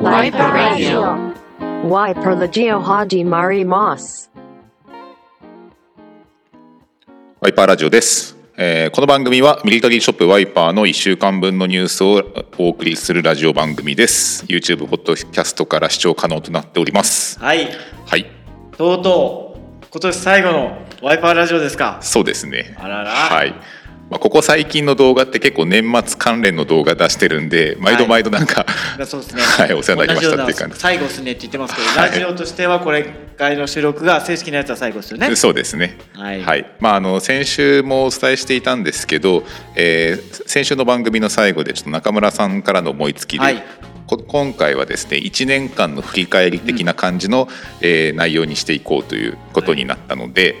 Wiper Radio. Wiper Legio Haji Mari Moss. ワイパーラジオです、えーこの番組はミリタリーショップワイパーの1週間分のニュースをお送りするラジオ番組です。YouTube ポッドキャストから視聴可能となっております。はい、はい。とうとう今年最後のワイパーラジオですか。そうですね。あらら。はいまあ、ここ最近の動画って結構年末関連の動画出してるんで毎度毎度なんか、だそうですね。はいお世話になりましたっていう感じ。最後ですねって言ってますけど、はい。ラジオとしてはこれ回の収録が正式なやつは最後ですよね。そうですね。はい。まああの先週もお伝えしていたんですけど、えー先週の番組の最後でちょっと中村さんからの思いつきで、はい。こ今回はですね1年間の振り返り的な感じの、えー内容にしていこうということになったので、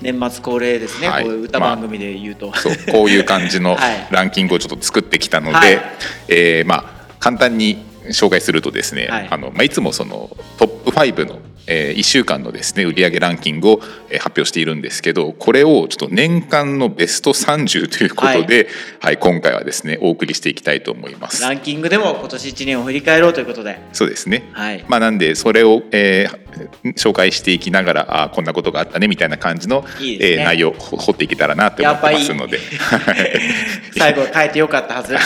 年末恒例ですね。はいこういう歌番組で言うと。そうこういう感じの はいランキングをちょっと作ってきたので、はいえーまあ簡単に紹介するとですね、はいあのまあ、いつもそのトップ5の、え1週間のですね売上ランキングを、えー発表しているんですけどこれをちょっと年間のベスト30ということで、はい今回はですねお送りしていきたいと思います。ランキングでも今年1年を振り返ろうということで。そうですね、はいまあ、なんでそれを、えー紹介していきながらあーこんなことがあったねみたいな感じのいいねえー内容をほ掘っていけたらなと思ってますので。最後変えてよかったはず。はい。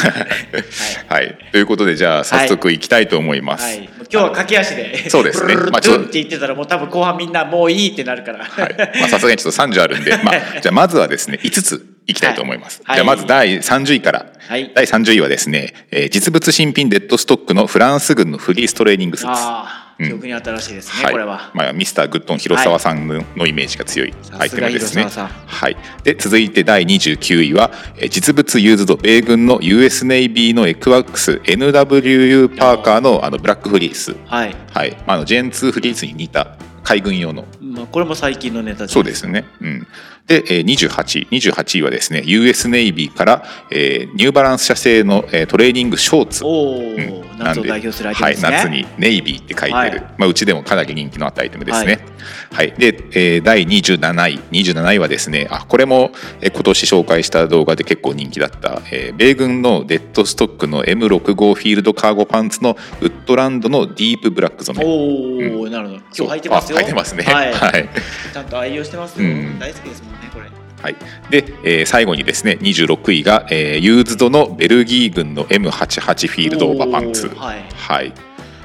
はい、ということでじゃあ早速いきたいと思います。はい、今日は駆け足でそうですねまあちょっとって言ってたらもう多分後半みんなもういいってなるから、はいまあさすがにちょっと30あるんで、まあ、じゃあまずはですね5ついきたいと思います。はいじゃあまず第30位から、はい第30位はですね、えー実物新品デッドストックのフランス軍のフリーストレーニングスーツ。記憶に新しいですね、はい。これは、まあ、ミスターグッドン広沢さんの,、のイメージが強いアイテムですね。はい、で続いて第29位はえー実物ユーズド米軍の US ネイビーの ECWCS NWU パーカーのあのブラックフリース、はい、はい。まあ、あの GEN2フリースに似た海軍用の。まあ、これも最近のネタそうですね。うん。で、えー28位。28位はですね、US ネイビーから、えーニューバランス社製の、えートレーニングショーツ。おお、うん。夏を代表するアイテムですね、はい、夏にネイビーって書いてる、はい。まあ、うちでもかなり人気のあったアイテムですね。はい、で、えー第27位27位はですねあこれも、えー今年紹介した動画で結構人気だった、えー米軍のデッドストックの M65 フィールドカーゴパンツのウッドランドのディープブラック染め。おお、なるほど。今日履いてますよ。あ履いてますね。はい、はい。ちゃんと愛用してますよ、うん。大好きですもんはい、で、えー最後にですね26位が、えーユーズドのベルギー軍の M88 フィールドオーバーパンツ。はい。はい。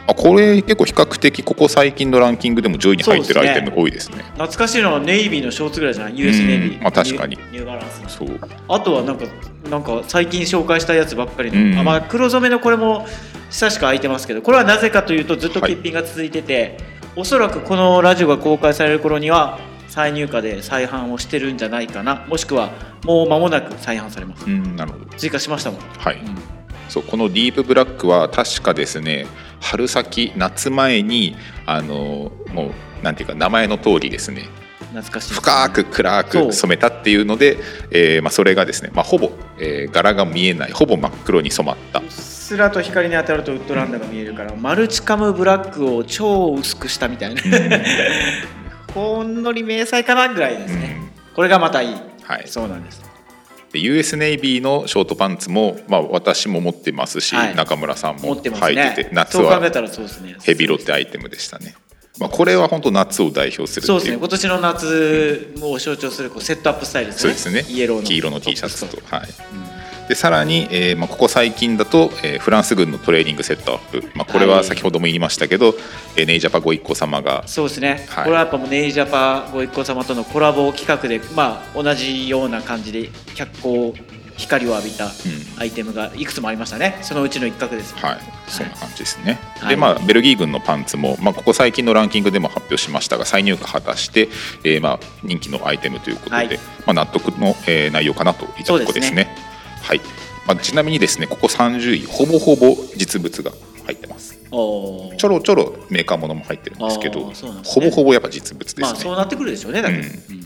あこれ結構比較的ここ最近のランキングでも上位に入ってるアイテムが多いですね。懐かしいのはネイビーのショーツぐらいじゃない？US ネイビー、まあ確かに。ニューバランスの。そう。あとはなんかなんか最近紹介したやつばっかりの、うん。あまあ、黒染めのこれも久しく空いてますけどこれはなぜかというとずっと欠品が続いてて、おそらくこのラジオが公開される頃には再入荷で再販をしてるんじゃないかな。もしくはもう間もなく再販されます。うんなるほど。追加しましたもん、はい、うん。そうこのディープブラックは確かですね春先夏前にあのもうなんていうか名前の通りですね懐かしい。ね深く暗そう。く染めたっていうので、えーまあ、それがですね、まあ、ほぼ、えー柄が見えないほぼ真っ黒に染まった。うっすらと光に当たるとウッドランドが見えるから、マルチカムブラックを超薄くしたみたいな ほんのり迷彩かなぐらいですね、これがまたいい、はい。そうなんです。で US ネイビーのショートパンツも、まあ、私も持ってますし、はい。中村さんも履いねてて夏はそう考えたらそうですね。ヘビロテアイテムでしたね、まあ、これは本当夏を代表するそうですね。今年の夏を象徴するこうセットアップスタイルですね。そうですね。イエローの。黄色の T シャツと。はいでさらに、えーまあ、ここ最近だと、えーフランス軍のトレーニングセットアップ、まあ、これははい。先ほども言いましたけど、えーネイジャパご一行様が。そうですね、はい。これはやっぱもうネイジャパご一行様とのコラボ企画でまあ同じような感じで脚光光を浴びたアイテムがいくつもありましたね。そのうちの一角です、はい、そんな感じですね。はい。で、まあ、ベルギー軍のパンツも、まあ、ここ最近のランキングでも発表しましたが、再入荷果たして、えーまあ、人気のアイテムということで、はい。まあ、納得の、えー内容かなといったところですね。はい。まあ、ちなみにですね、ここ30位、ほぼほぼ実物が入ってます。ちょろちょろメーカーものも入ってるんですけあど、ーそうなんですほねぼほぼやっぱ実物ですね。まあそうなってくるでしょうねだうん。うん。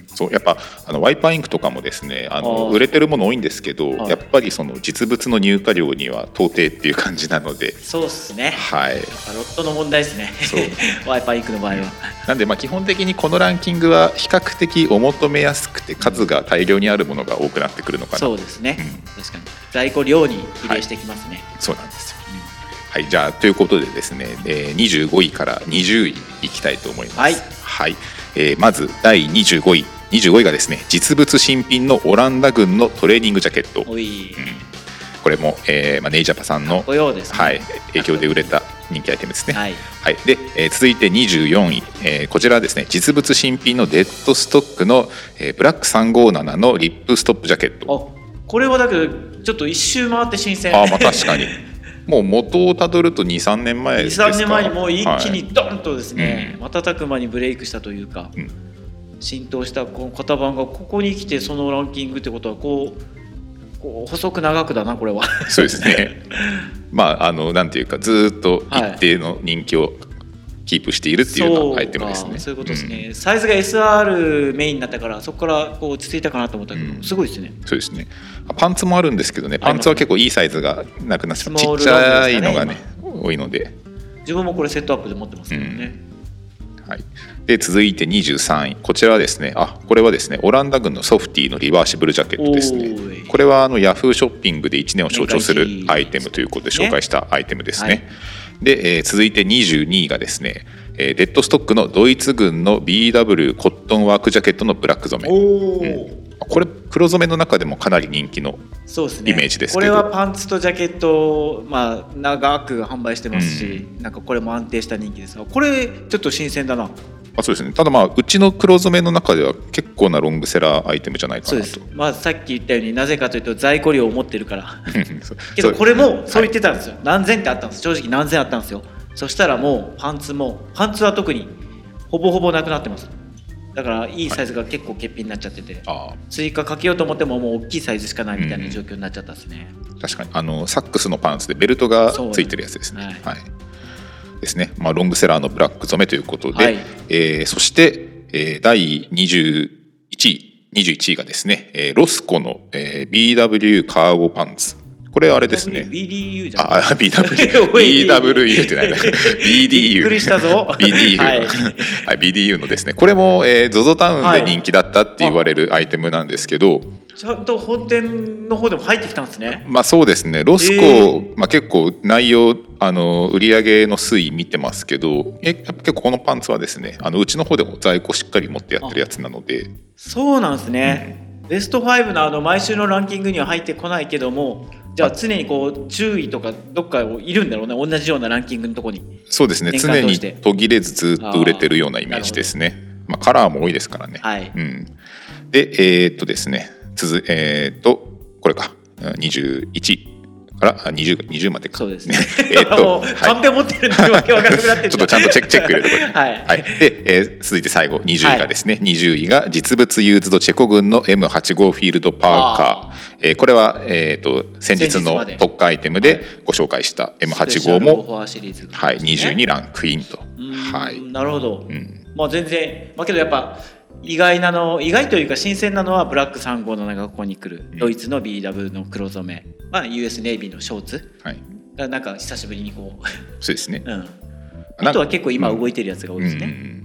そうやっぱあのワイパーインクとかもですねあの売れてるもの多いんですけど、はい。やっぱりその実物の入荷量には到底っていう感じなので、そうっすね。はい、ロットの問題ですね。ワイパーインクの場合は。なんでまあ基本的にこのランキングは比較的お求めやすくて数が大量にあるものが多くなってくるのかな。そうですね、うん。確かに。在庫量に比例してきますね、そうなんですよはい、じゃあということでですね、えー、25位から20位いきたいと思います。はい。はい。えーまず第25位。25位がですね実物新品のオランダ軍のトレーニングジャケット。おい。これも、えーまあ、ネイジャパさんの、ね。はい、影響で売れた人気アイテムですね。はい。はい、で、えー続いて24位、えーこちらはですね実物新品のデッドストックの、えーブラック357のリップストップジャケット。あこれはだけどちょっと一周回って新鮮。あーまあ確かに もう元をたどると23年前ですか。23年前にもう一気はい。にドンとですね、瞬く間にブレイクしたというか、うん。浸透したこの型番がここに来てそのランキングってことはこうこう細く長くだなこれは。そうですね。まああのなんていうかずーっと一定の人気をキープしているっていうようなアイテムですね。そういうことですね、サイズが SR メインになったからそこからこう落ち着いたかなと思ったけど、うん。すごいですね。そうですね。パンツもあるんですけどね。パンツは結構いいサイズがなくなってちっちゃいのがねロ多いので。自分もこれセットアップで持ってますけどね、はい、で続いて23位。こちらはですねあこれはですねオランダ軍のソフティのリバーシブルジャケットですね。これはあのヤフーショッピングで1年を象徴するアイテムということで紹介したアイテムですね、はいで、えー続いて22位がですね、えーデッドストックのドイツ軍の BW コットンワークジャケットのブラック染め。おお、これ黒染めの中でもかなり人気のイメージですけど。これはパンツとジャケットを、まあ、長く販売してますし、なんかこれも安定した人気です。がこれちょっと新鮮だなあそうですね。ただまあうちの黒染めの中では結構なロングセラーアイテムじゃないかそうです。なと、まあ、さっき言ったようになぜかというと在庫量を持ってるから。けどこれもそう言はいってたんですよ、何千ってあったんです正直何千あったんですよ。そしたらもうパンツもパンツは特にほぼほぼなくなってます。だからいいサイズが結構欠品になっちゃってて、あ追加かけようと思ってももう大きいサイズしかないみたいな状況になっちゃったんですね、ー確かに。あのサックスのパンツでベルトがついてるやつですね。ははいですね、まあ、ロングセラーのブラック染めということで、はい。えーそして、えー第21位21位がですね、えーロスコの、えー BW カーゴパンツ。これあれですね。BDU じゃん。あ、あ BW、BWU ってないな。BDU。びっくりしたぞ。BDU。ははいい、BDU のですね、これも、えー、ZOZO タウンで人気だったって言われるアイテムなんですけど、ちゃんと本店の方でも入ってきたんですね。まあそうですね、ロスコ、えー。まあ結構内容、あの、売り上げの推移見てますけど、え結構このパンツはですね、あの、うちの方でも在庫しっかり持ってやってるやつなので、そうなんですね、ベスト5のあの毎週のランキングには入ってこないけどもじゃあ常にこう注意とかどっかいるんだろうね。同じようなランキングのとこに。そうですね、年常に途切れずずっと売れてるようなイメージですね。まあカラーも多いですからね。はい。うん、で、えーっとですね、続えーっと、これか、うん21からあ 20, 20までか。そうですね。えーっと、持ってるんでわけわかんなくなってい、ちょっとちゃんとチェックチェック入れてこれ。はい。はい、で、えー続いて最後、20位がですね、20位が実物ユーズドチェコ軍の M85 フィールドパーカー。えーこれは、えーっと、先日の特化アイテムでご紹介したスペシャ M85 ルオも、はい、20にランクインと。はい。なるほど、うん。まあ全然。まあけどやっぱ意外なの意外というか新鮮なのはブラック357がここに来る、ドイツの BW の黒染め、まあ、US ネイビーのショーツ。はい。がなんか久しぶりにこそうですね。う、。うん、あとは結構今動いてるやつが多いですね、うん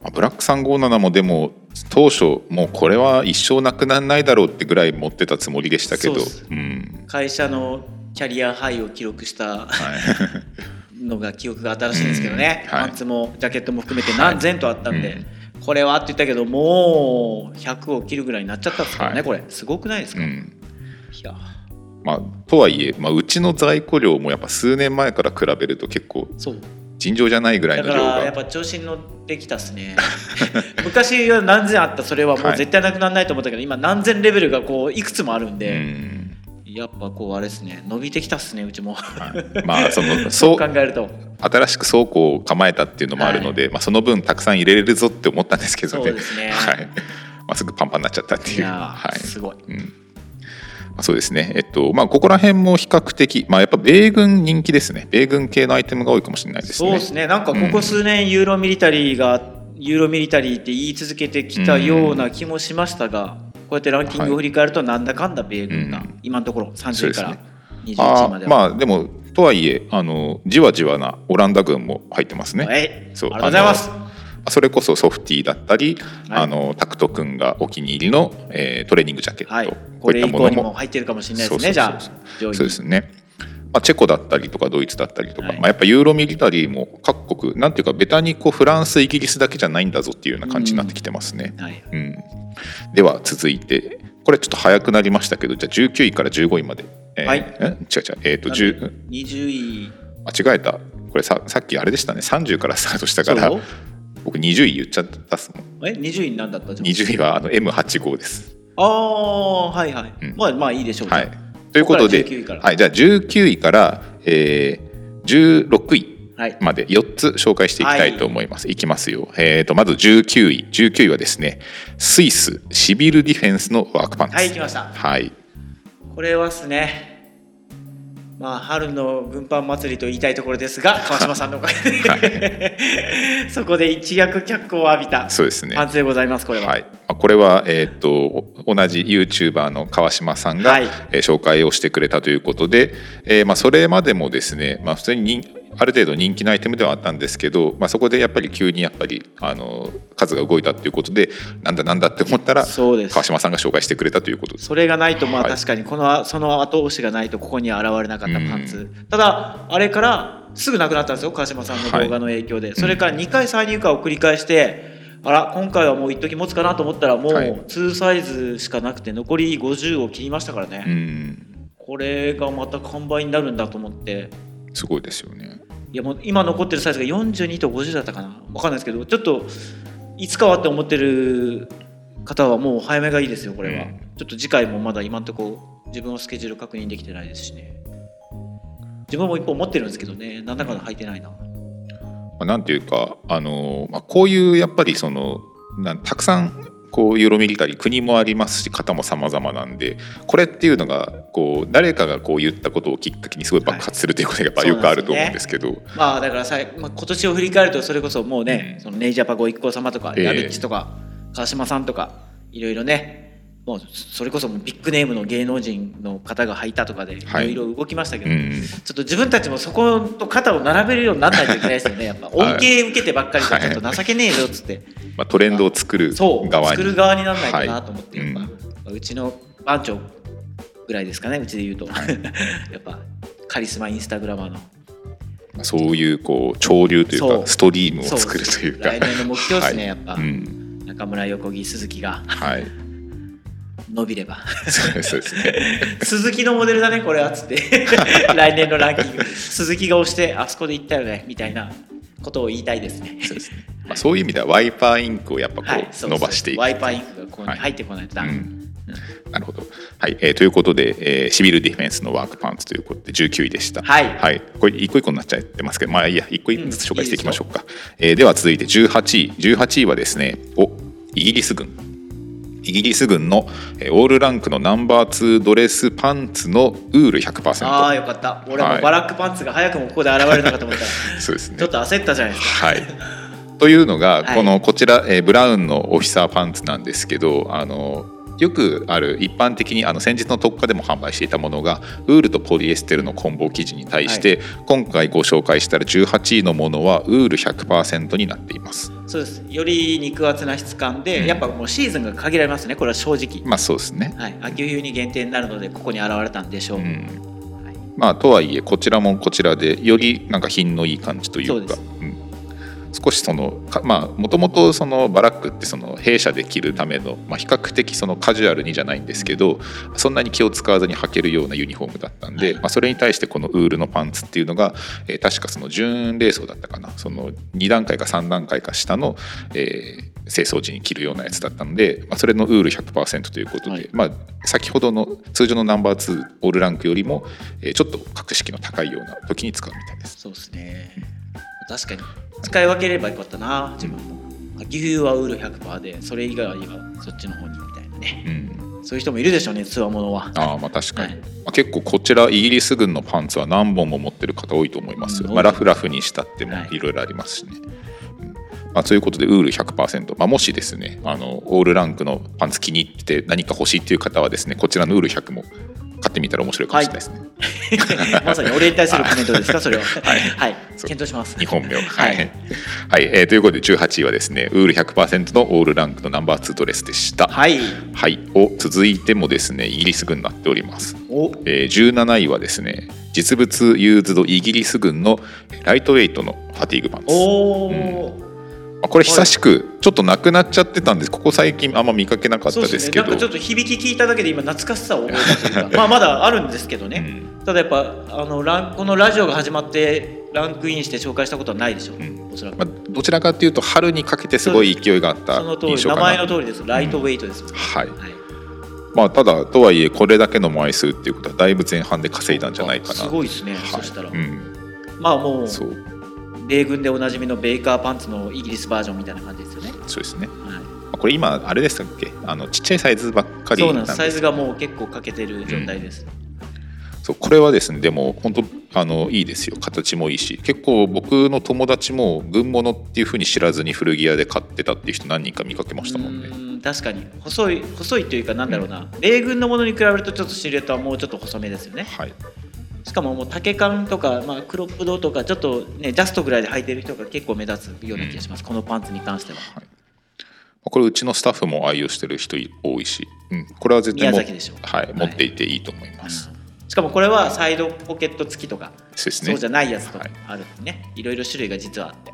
まあブラック357もでも当初もうこれは一生なくならないだろうってぐらい持ってたつもりでしたけど。そうん。会社のキャリアハイを記録したはい、のが記憶が新しいんですけどね、うん。はい。パンツもジャケットも含めて何千とあったんで、これはって言ったけどもう100を切るぐらいになっちゃったんですからね、はい。これ。すごくないですか、いうん。や。まあ、とはいえ、まあ、うちの在庫量もやっぱ数年前から比べると結構尋常じゃないぐらいだの量からやっがぱ調子に乗ってきたっすね。昔は何千あったそれはもう絶対なくならないと思ったけど、今何千レベルがこういくつもあるんうで、んやっぱこうあれですね伸びてきたっすねうちも。はい。まあそのそ そうう考えると。新しく倉庫を構えたっていうのもあるので、まあ、その分たくさん入れれるぞって思ったんですけどね。そうですね。はい。まあ、すぐパンパンになっちゃったっていう。いやはい。ーすごい。うん。まあそうですね、えっとまあ、ここら辺も比較的、まあ、やっぱ米軍人気ですね、米軍系のアイテムが多いかもしれないですね。そうですね。なんかここ数年ユーロミリタリーが、ユーロミリタリーって言い続けてきたような気もしましたが、こうやってランキングを振り返るとなんだかんだ米軍が、うん。今のところ30位からそう21あ位までは。まあでもとはいえあのじわじわなオランダ軍も入ってますね。はい、ありそうがとうございます。あそれこそソフティだったり、はい。あのタクト君がお気に入りの、えートレーニングジャケット、はい、ここれ以降にも入ってるかもしれないですね、じゃあ、上位に。そうですね。ままあ、チェコだったりとかドイツだったりとか、はい。まあ、やっぱユーロミリタリーも各国なんていうかベタにこうフランスイギリスだけじゃないんだぞっていうような感じになってきてますね。はい。うん。では続いてこれちょっと早くなりましたけどじゃあ19位から15位まで。えーはい。え？違う違う。えっ、と10 20位？間違えた。これささっきあれでしたね。30からスタートしたから僕20位言っちゃったっすもん。え？20位なんだったじゃん。20位はあの M85 です。ああはいはい、うん。まあまあいいでしょう。はい、ということでここから19位から。はい、じゃあ19位から、えー、16位はい。まで4つ紹介していきたいと思います。い、きますよ。えー、とまず19位。19位はですねスイスシビルディフェンスのワークパンツ。はい来ました。はい。これはですねまあ春の軍パン祭りと言いたいところですが川島さんのおかげで、そこで一躍脚光を浴びたそうですね。パンツでございますこれは、はい、まあこれは、えー、と同じ YouTuber の川島さんが、はい。えー紹介をしてくれたということで、えーまあ、それまでもですね、まあ、普通に人ある程度人気のアイテムではあったんですけど、まあ、そこでやっぱり急にやっぱりあの数が動いたということでなんだなんだって思ったら川島さんが紹介してくれたということです。それがないとまあはい。確かにこのその後押しがないとここには現れなかったパンツ、ただあれからすぐなくなったんですよ川島さんの動画の影響で、それから2回再入荷を繰り返してあら今回はもう一時持つかなと思ったらもうはい。2サイズしかなくて残り50を切りましたからね、うん。これがまた完売になるんだと思って。すごいですよね。いやもう今残ってるサイズが42と50だったかな。分かんないですけどちょっといつかはって思ってる方はもう早めがいいですよこれは、うん。ちょっと次回もまだ今んとこ自分のスケジュール確認できてないですしね。自分も一本持ってるんですけどね。なんだかんだ履いてないな、まあ、なんていうか、あのまあ、こういうやっぱりそのたくさんこうユーロミリタリー国もありますし型も様々なんでこれっていうのがこう誰かがこう言ったことをきっかけにすごい爆発するということがやっぱはいよくあると思うんですけど、まあだからさ、まあ、今年を振り返るとそれこそもうね、うん。そのネイジャパご一行様とか、ええ。ヤルッチとか川島さんとかいろいろねもうそれこそもうビッグネームの芸能人の方が履いたとかでいろはい。いろ動きましたけど、うん、ちょっと自分たちもそこと肩を並べるようにならないといけないですよね。やっぱ恩恵受けてばっかりじゃちょっと情けねえぞっつって、まあ、トレンドを作るそう側に作る側にならないかなと思って、はいやっぱ、うちの番長ぐらいですかねうちで言うと、やっぱカリスマインスタグラマーの。まあそういうこう潮流というかストリームを作るというか。来年の目標ですね、はい。やっぱ、うん。中村横木鈴木が。はい伸びれば。そうそうです。ね 鈴木のモデルだねこれはっつって。来年のランキング。鈴木が押してあそこで行ったよねみたいなことを言いたいですね。そうですね、まあ、そういう意味ではワイパーインクをやっぱこはい、伸ばしていく。ワイパーインクがここに入ってこないとダメ、うん。なるほど、はいえーということで、えーシビルディフェンスのワークパンツということで19位でした。はい。これ一個一個になっちゃってますけどまあいいや一個ずつ紹介していきましょうか。えーでは続いて18位。18位はですねおイギリス軍イギリス軍のえーオールランクのナンバー2ドレスパンツのウール100%ああよかった。俺もはい。バラックパンツが早くもここで現れるのかと思ったら そうですね。ちょっと焦ったじゃないですか。はい。というのが、はい。このこちら、えーブラウンのオフィサーパンツなんですけどあのよくある一般的にあの先日の特価でも販売していたものがウールとポリエステルの混紡生地に対して、今回ご紹介したら18位のものはウール100%になっています。そうです。より肉厚な質感で、うん。やっぱもうシーズンが限られますねこれは正直、まあそうですね。はい、秋冬に限定になるのでここに現れたんでしょう、うん。はい。まあとはいえこちらもこちらでよりなんか品のいい感じといそうです。うかうん少しそのかまあもともとそのバラックってその弊社で着るための、まあ、比較的そのカジュアルにじゃないんですけどそんなに気を使わずに履けるようなユニフォームだったんで、まあ、それに対してこのウールのパンツっていうのが、えー確かその準礼装だったかな。その2段階か3段階か下の、えー清掃時に着るようなやつだったので、まあ、それのウール100%ということで、はい。まあ、先ほどの通常のナンバー2オールランクよりも、えーちょっと格式の高いような時に使うみたいです。そうですね。確かに使い分ければよかったな自分も。秋冬はウール100%でそれ以外はそっちの方にみたいなね。うん。そういう人もいるでしょうねつわものは。ああまあ確かに、はい。まあ、結構こちらイギリス軍のパンツは何本も持ってる方多いと思いますよ、うん。まあ、ラフラフにしたってもはい。いろいろありますしね、うん。まあ、ということでウール100%、まあ、もしですねあのオールランクのパンツ気に入ってて何か欲しいっていう方はですねこちらのウール100も買ってみたら面白いかもしれないですね、まさに俺に対するコメントですか？それは。はい。はい、検討します。2本目を。ははい。い。はい、えーということで18位はですね、ウール100%のオールランクのナンバー2ドレスでした。はい。はい。を続いてもですね、イギリス軍になっております。お。えー17位はですね、実物ユーズドイギリス軍のライトウェイトのファティーグパンツ。おー。まあこれ久しくちょっとなくなっちゃってたんです。ここ最近あんま見かけなかったですけど。ね。なんかちょっと響き聞いただけで今懐かしさを覚えたというか。まあまだあるんですけどね、ただやっぱあのランこのラジオが始まってランクインして紹介したことはないでしょう、ん。おそらく、まあ、どちらかというと春にかけてすごい勢いがあった印象かな。前の通りです。ライトウェイトです、はい。はい。まあただとはいえこれだけの枚数っていうことはだいぶ前半で稼いだんじゃないかな。すごいですね、はい。そしたら、うん。まあもうそう米軍でおなじみのベイカーパンツのイギリスバージョンみたいな感じですよね、そうですね。はい。まあこれ今あれでしたっけあのちっちゃいサイズばっかり。そうなんんです。すサイズがもう結構欠けてる状態です、そうこれはですねでも本当あのいいですよ。形もいいし。結構僕の友達も軍物っていうふうに知らずに古着屋で買ってたっていう人何人か見かけましたもんね。確かに。細い細いというかなんだろうな、米軍のものに比べるとちょっとシルエットはもうちょっと細めですよね。はいしかももう丈感とか、まあ、クロップドとかちょっとねジャストぐらいで履いてる人が結構目立つような気がします、このパンツに関しては。これうちのスタッフも愛用してる人多いし、うん、これは絶対も宮崎でしょはい、い。持っていていいと思います、しかもこれはサイドポケット付きとかそうね。そうじゃないやつとかはい。あるんでね、い、ろいろ種類が実はあって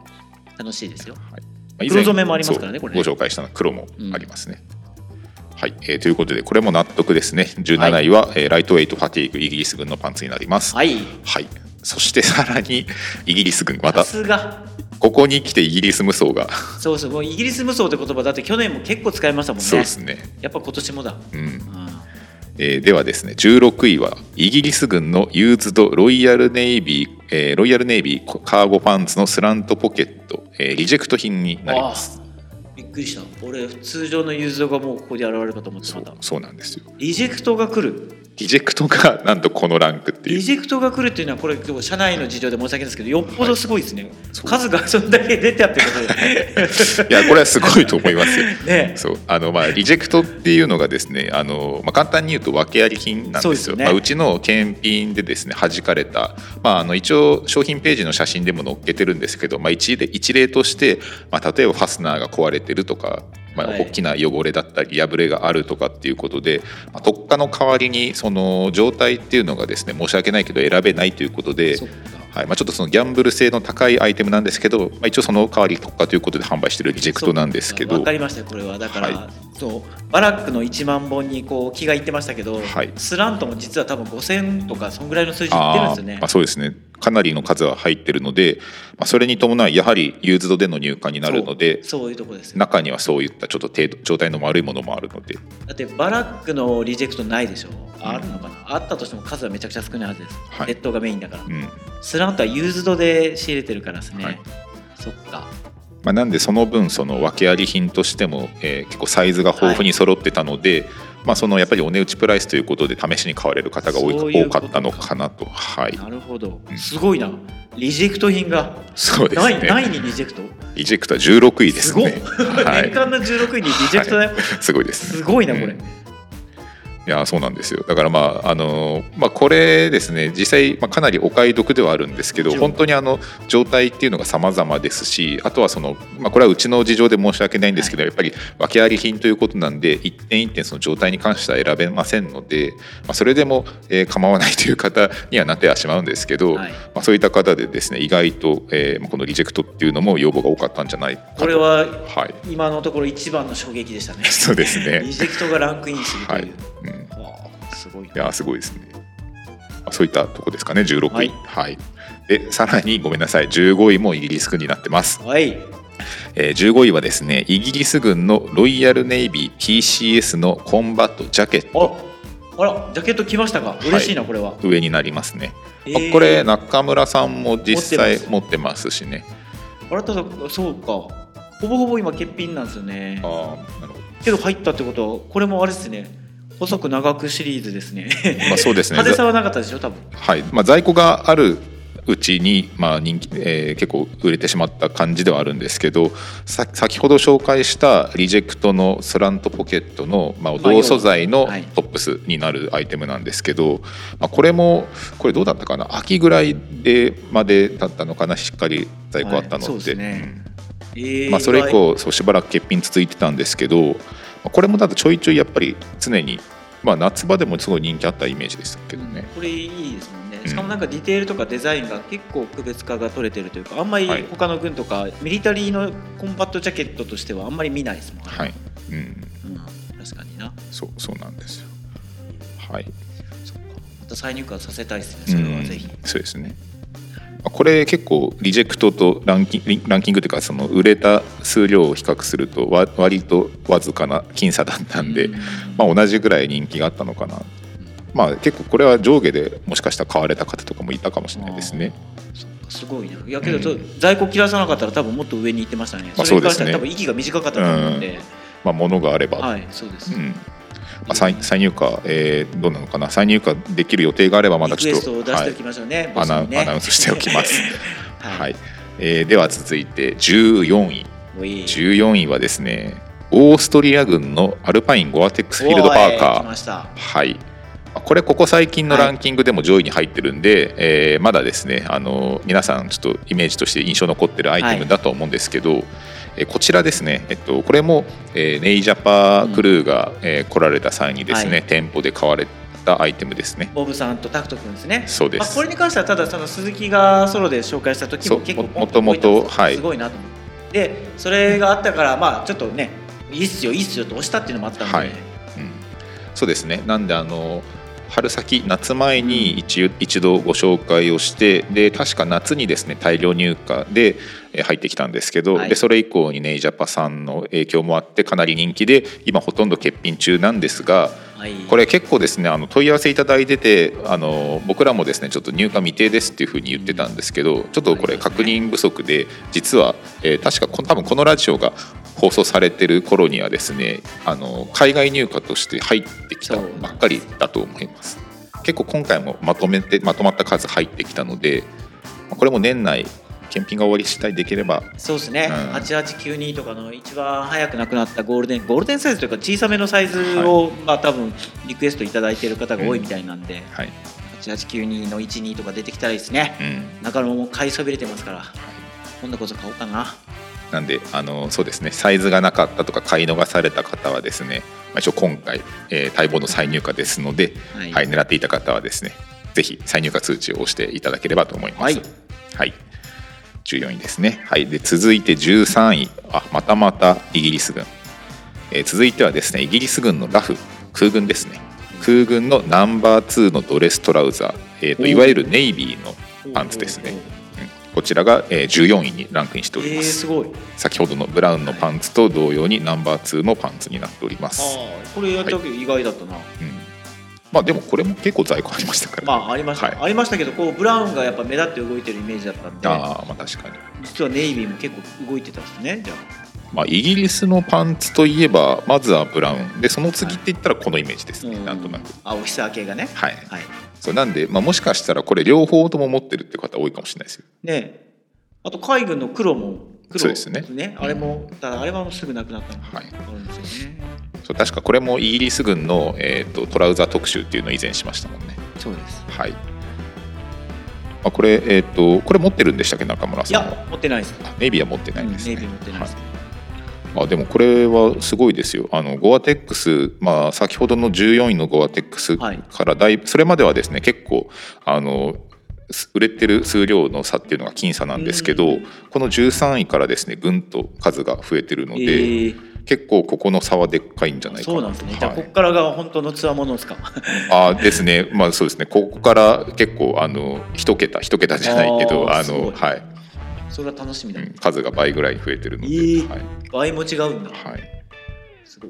楽しいですよ。はい。まあ黒染めもありますからねこれね。ご紹介したの黒もありますね、はい、えーということでこれも納得ですね。17位は、えーライトウェイトファティーグイギリス軍のパンツになります。はい。はい、そしてさらにイギリス軍まさたここに来てイギリス無双が。そうそう。もうイギリス無双って言葉だって去年も結構使いましたもんね。そうですね、やっぱ今年もだ、うん。うん。えーではですね16位はイギリス軍のユーズドロイヤルネイビー、えーロイヤルネイビーカーゴパンツのスラントポケット、えーリジェクト品になりますびっくりした。俺通常のユーズドがもうここで現れるかと思ってそうまた。そうなんですよ。リジェクトが来るリジェクトがなんとこのランクっていう。リジェクトが来るっていうのはこれ社内の事情で申し訳ないですけどよっぽどすごいですね、そう。数がそんだけ出てあってことでいやこれはすごいと思いますよ。ね。そう。あのまあリジェクトっていうのがですねあの、まあ、簡単に言うと訳あり品なんですよ。そうですよね。まあ、うちの検品でですね弾かれた、まあ、あの一応商品ページの写真でも載っけてるんですけど、まあ、一例一例として、まあ、例えばファスナーが壊れてるとか、まあ、はい。大きな汚れだったり破れがあるとかっていうことで、まあ、特価の代わりにその状態っていうのがですね申し訳ないけど選べないということではい。まあ、ちょっとそのギャンブル性の高いアイテムなんですけど、まあ、一応その代わり特価ということで販売してるリジェクトなんですけど。わかりました。よこれは。だから、はそうバラックの1万本にこう気がいってましたけど、はい。スラントも実は多分5000とかそんぐらいの数字いってるんですよね。あーまあ、そうですね。かなりの数は入ってるので、まあ、それに伴いやはりユーズドでの入荷になるのでそうそういうとこですよ中にはそういったちょっと程度状態の悪いものもあるので。だってバラックのリジェクトないでしょ？あるのかな、あったとしても数はめちゃくちゃ少ないはずです、はい。レッドがメインだから、うん。スラントはユーズドで仕入れてるからですね、はい。そっかまあ、なんでその分その訳あり品としても、えー結構サイズが豊富に揃ってたので、まあ、そのやっぱりお値打ちプライスということで試しに買われる方が多いそう多かったのかなと。はい。なるほど。うん。すごいな。リジェクト品がそうですない、ないねにリジェクト？リジェクトは16位ですすごい、ねはい。年間の16位にリジェクトだよ、すごいですね。すごいなこれ、うんいやそうなんですよ。だからまああのまあこれですね実際、まあ、かなりお買い得ではあるんですけど本当にあの状態っていうのが様々ですしあとはその、まあ、これはうちの事情で申し訳ないんですけど、やっぱり訳あり品ということなんで一点一点その状態に関しては選べませんので、まあ、それでも、えー構わないという方にはなってはしまうんですけど、はい。まあ、そういった方でですね意外と、えーまあこのリジェクトっていうのも要望が多かったんじゃないかと。これははい。今のところ一番の衝撃でしたね。そうですね。リジェクトがランクインするという、はい、うんすごいいやーすごいですね。まあそういったとこですかね、16位。ははい。い。で、さらにごめんなさい、15位もイギリス軍になってます。はい。えー15位はですね、イギリス軍のロイヤルネイビー PCS のコンバットジャケット。ああらジャケット来ましたか。嬉しいな、これは。上になりますね。えー。これ中村さんも実際持ってます。しね。あれただそうか。ほぼほぼ今欠品なんですよね。ああ、なるほけど入ったってことはこれもあれですね細く長くシリーズですね。ど。まあそうですね。派手さはなかったでしょ多分。はい。まあ在庫があるうちに、まあ人気えー結構売れてしまった感じではあるんですけどさ先ほど紹介したリジェクトのスラントポケットの、まあ、同素材のはい。トップスになるアイテムなんですけど、まあ、これもこれどうだったかな？秋ぐらいでまでだったのかな？しっかり在庫あったのって、はい。そうですね。えーまあ、それ以降そうしばらく欠品続いてたんですけどまあこれもちょいちょいやっぱり常に、まあ、夏場でもすごい人気あったイメージですけどね。これいいですもんね。うん。しかもなんかディテールとかデザインが結構区別化が取れてるというかあんまりはい他の軍とかミリタリーのコンバットジャケットとしてはあんまり見ないですもんね。はい、うん、うん、確かにな。そうそうなんですよ。はい、また再入荷させたいですね。それはぜひ、うんそうですね。まあこれ結構リジェクトとランキングランキングというかその売れた数量を比較するとわ割とわずかな僅差だったんで、うん。まあ、同じぐらい人気があったのかな。まあ結構これは上下でもしかしたら買われた方とかもいたかもしれないですね。すごいな。いやけど、うん。在庫切らさなかったら多分もっと上に行ってましたね、まあそれに関しては多分息が短かったと思うんで、まあ、物があれば、はいそうです、うん。まあ、再再入荷、えーどうなのかな？再入荷できる予定があればまだちょっとトを出しておきましょうね、はい。アナウンスしておきます。はい、はい。えーでは続いて14位。おい14位はですねオーストリア軍のアルパインゴアテックスフィールドパーカー。はい。これここ最近のランキングでも上位に入ってるんで、えーまだですねあの皆さんちょっとイメージとして印象残ってるアイテムだと思うんですけど、えーこちらですね、えっと、これも、えーネイジャパクルーが、えー来られた際にですね、はい。店舗で買われたアイテムですね。ボブさんとタクト君ですね。そうです。まあ、これに関してはただその鈴木がソロで紹介した時も結構ももともとすすごいなと思って、でそれがあったからまあちょっとねいいっすよいいっすよと押したっていうのもあったんで、はい。うん、そうですね。なんであの春先夏前に一,、一度ご紹介をしてで確か夏にですね大量入荷でえー入ってきたんですけど、はい。でそれ以降にネイジャパさんの影響もあってかなり人気で今ほとんど欠品中なんですがはい、これ結構ですねあの問い合わせいただいててあの僕らもですねちょっと入荷未定ですっていうふうに言ってたんですけどちょっとこれ確認不足で実は、えー確かこの多分このラジオが放送されてる頃にはですねあの海外入荷として入ってきたばっかりだと思います。結構今回もまとめてまとまった数入ってきたのでこれも年内検品が終わり次第できればそうですね、うん。8892とかの一番早くなくなったゴールデンゴールデンサイズというか小さめのサイズを、まあ多分リクエストいただいている方が多いみたいなんで、はい、8892の12とか出てきたらいいですね。うん、中野も買いそびれてますから。今度こそ買おうかななんであのそうですねサイズがなかったとか買い逃された方はですね、まあ、一応今回、えー待望の再入荷ですので、はい。はい狙っていた方はですねぜひ再入荷通知を押していただければと思います。はい。はい。14位ですね、はい、で続いて13位。あまたまたイギリス軍、えー続いてはですねイギリス軍のラフ。空軍ですね。空軍のナンバー2のドレストラウザー、えーとおー。いわゆるネイビーのパンツですね、うんこちらが、えー14位にランクインしておりえー、ます、すごい。先ほどのブラウンのパンツと同様にナンバー2のパンツになっております、ああこれやったけど意外だったな、うん、まあでもこれも結構在庫ありましたから、まあありました、はい。ありましたけどこうブラウンがやっぱ目立って動いてるイメージだったんで。ああまあ確かに。実はネイビーも結構動いてたんですねじゃまあイギリスのパンツといえばまずはブラウン。でその次って言ったらこのイメージですあ、ね、うんなんとなく。青ひさ系がね。はい。はい。そうなんで、まあ、もしかしたらこれ両方とも持ってるって方多いかもしれないですよ。ね。あと海軍の黒も黒そうですね。あれもただあれはもうすぐなくなったのがはい。あるんですよね。そう確かこれもイギリス軍の、えー、とトラウザー特集っていうのを以前しましたもんね。そうです。はい、まあ、これえっ、とこれ持ってるんでしたっけ中村いさんは？や持ってないです。あネイビーは持ってないんですね、うんネイビー持ってないです。はいあでもこれはすごいですよ。あのゴアテックス、まあ、先ほどの14位のゴアテックスはい。からだいぶそれまではですね結構あのす売れてる数量の差っていうのが僅差なんですけど、うん。この13位からですねぐんと数が増えてるので、え。ー結構ここの差はでっかいんじゃないかな。そうなんですね。じゃあはいここからが本当のつわものですか？あですね。まあそうですね。ここから結構あの一桁一桁じゃないけどあのはい、それは楽しみだ、うん数が倍ぐらい増えてるので、えーはい。倍も違うんだ。はい。す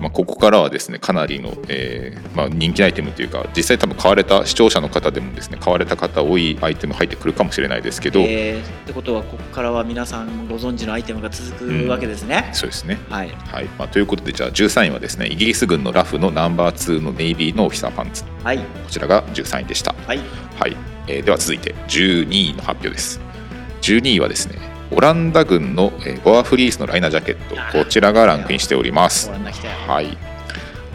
まあ、ここからはですねかなりの、えーまあ、人気アイテムというか実際多分買われた視聴者の方でもですね買われた方多いアイテム入ってくるかもしれないですけど、えーってことはここからは皆さんご存知のアイテムが続くわけですね、そうですね。はい。はい。まあ、ということでじゃあ13位はですねイギリス軍のラフのナンバー2のネイビーのオフィサーパンツ。こはい。ちらが13位でした。はい。はい、えーでは続いて12位の発表です12位はですねオランダ軍の、えーゴアフリースのライナージャケットこちらがランクインしております。はい。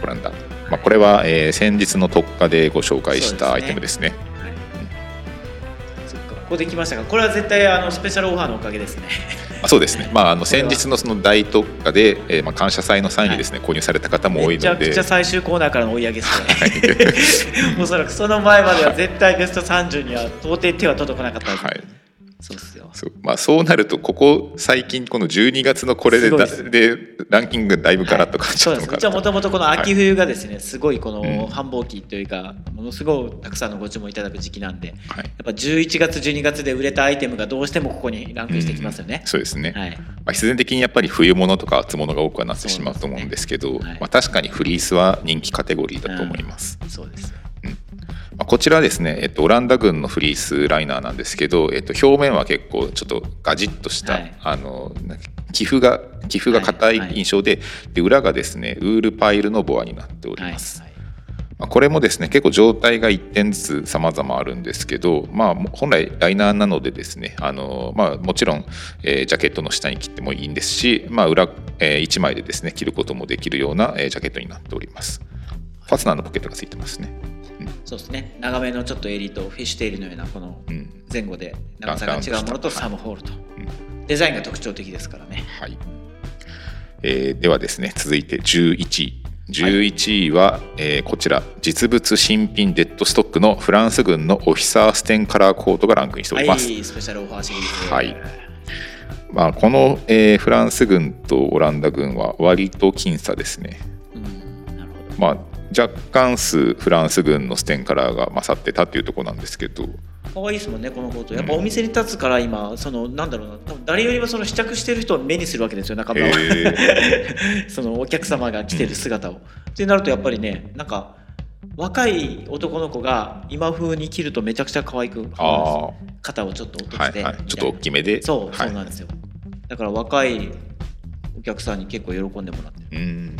オランダ、まあ、これは、えー先日の特価でご紹介したアイテムですね。ここで来ましたがこれは絶対あのスペシャルオファーのおかげですね。あそうですね、まあ、あの先日のその大特価で、えーまあ、感謝祭の際にですね、購入された方も多いので。めちゃくちゃ最終コーナーからの追い上げですね。おそらくその前までは絶対ベスト30には到底手は届かなかったはずはいそうですよ。そうまあ、そうなるとここ最近この12月のこれででランキングだいぶガラッと変わっちそうですうちはもともとこの秋冬がですね、すごいこうんの繁忙期というかものすごいたくさんのご注文いただく時期なんではい。やっぱ11月12月で売れたアイテムがどうしてもここにランクインしてきますよね、そうですね、はい。まあ、必然的にやっぱり冬物とか厚物が多くはなってしまうと思うんですけどね。はい。まあ、確かにフリースは人気カテゴリーだと思います、そうです。まあ、こちらはですね、えっと、オランダ軍のフリースライナーなんですけど、えっと、表面は結構ちょっとガジッとした、はい。あの寄付が寄付が硬はいはい。い印象で,、で裏がですねウールパイルのボアになっておりはい、ます、はいまあ、これもですね結構状態が1点ずつ様々あるんですけど、まあ、本来ライナーなのでですねあの、まあ、もちろん、えージャケットの下に切ってもいいんですし、まあ、裏、え1枚でですね着ることもできるような、えージャケットになっておりますファスナーのポケットがついてますね、そうですね。長めのちょっと襟とフィッシュテールのようなこのうん。前後で長さが違うものとサムホールと、うん。デザインが特徴的ですからね。はい。えーではですね続いて11位11位は、えーこちら実物新品デッドストックのフランス軍のオフィサーステンカラーコートがランクインしておはいります、スペシャルオファーシリーズ。はい。まあ、この、えーフランス軍とオランダ軍は割と僅差ですね。うんなるほど。まあ、若干数フランス軍のステンカラーが勝ってたっていうところなんですけど、可愛いですもんねこのコートやっぱお店に立つから今そのなんだろうな多分誰よりもその試着してる人を目にするわけですよ中村は。へ そのお客様が着てる姿を。ってなるとやっぱりねなんか若い男の子が今風に着るとめちゃくちゃ可愛くあ肩をちょっと落とあ、して、はいはい、ちょっと大きめで、そう、はい。そうなんですよ。だから若いお客さんに結構喜んでもらってる。うん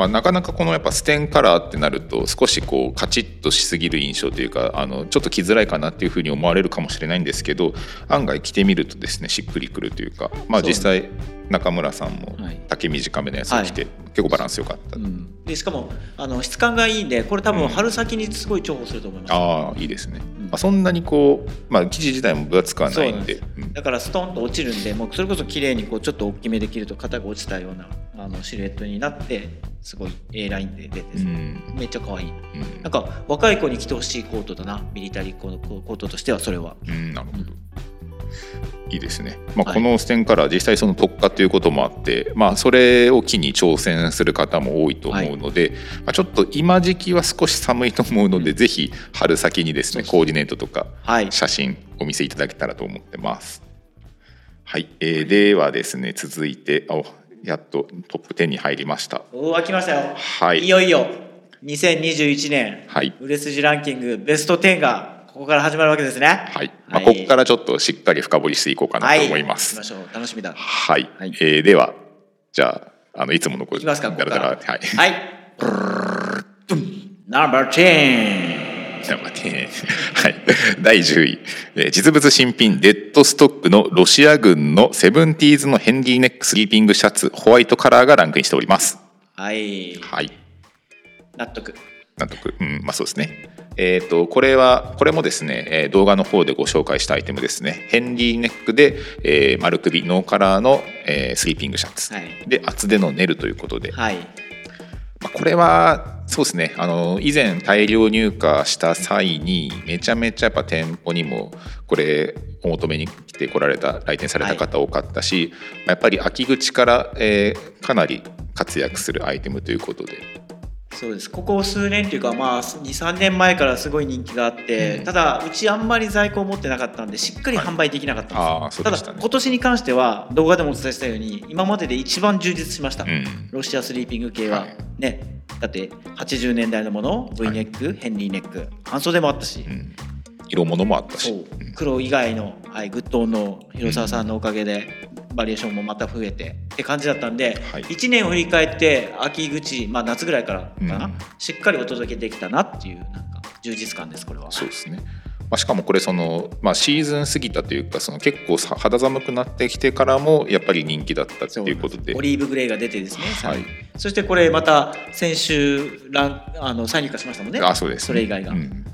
まあ、なかなかこのやっぱステンカラーってなると少しこうカチッとしすぎる印象というかあのちょっと着づらいかなっていうふうに思われるかもしれないんですけど案外着てみるとですねしっくりくるというか、まあ、実際中村さんもはい。丈短めのやつを着て、結構バランス良かった、うん、でしかもあの質感がいいんでこれ多分春先にすごい重宝すると思います、ああいいですね、うん。まあ、そんなにこう、まあ、生地自体も分厚くはないんで。だからストンと落ちるんでもうそれこそ綺麗にこうちょっと大きめで切ると肩が落ちたようなあのシルエットになってすごい A ラインで出て、うん。めっちゃ可愛い。うん。なんか若い子に着てほしいコートだな。ミリタリーコーコートとしてはそれは。うんなるほど、いいですね、まあ、はい。このステンカラー実際その特化ということもあって、まあ、それを機に挑戦する方も多いと思うので、まあ、ちょっと今時期は少し寒いと思うので、ぜひ春先にですねコーディネートとかはい。写真お見せいただけたらと思ってます。はい、えーではですね続いてあおやっとトップ10に入りました。おお来ましたよ、はい。いよいよ2021年はい。売れ筋ランキングベスト10がここから始まるわけですね。はい。まあ、ここからちょっとしっかり深掘りしていこうかなと思います。はい、行きましょう。楽しみだ。はい、はい。えーではじゃああのいつものこいきますかここだから。はい。はい。ナンバー10じゃあ待ってはい第10位、えー実物新品デッドストックのロシア軍のセブンティーズのヘンリーネックスリーピングシャツホワイトカラーがランクインしておりますはいはい納得納得うんまあそうですねえっ、とこれはこれもですね、えー動画の方でご紹介したアイテムですね。ヘンリーネックで、えー丸首ノーカラーの、えースリーピングシャツ、はい。で厚手のネルということで、はい。まあ、これはそうですね。あの以前大量入荷した際にめちゃめちゃやっぱ店舗にもこれお求めに来てこられた来店された方多かったし、まあやっぱり秋口から、えーかなり活躍するアイテムということでそうです。ここ数年っていうかまあ23年前からすごい人気があって、うん。ただうちあんまり在庫を持ってなかったんでしっかり販売できなかったんですよ、ああそうただ今年に関しては動画でもお伝えしたように今までで一番充実しました、うん。ロシアスリーピング系は、はい。ね。だって80年代のもの V ネック、ヘンリーネック半袖もあったし、うん。色物もあったし。黒以外の、はい、グッドオンの広沢さんのおかげでバリエーションもまた増えてって感じだったんで、はい。1年を振り返って秋口、まあ、夏ぐらいからかな、うん。しっかりお届けできたなっていうなんか充実感ですこれは。そうですね。まあ、しかもこれその、まあ、シーズン過ぎたというかその結構さ肌寒くなってきてからもやっぱり人気だったっていうことで。オリーブグレーが出てですね、はい。そしてこれまた先週ランあの再入荷しましたもんね。あそうです、ね、それ以外が、うん。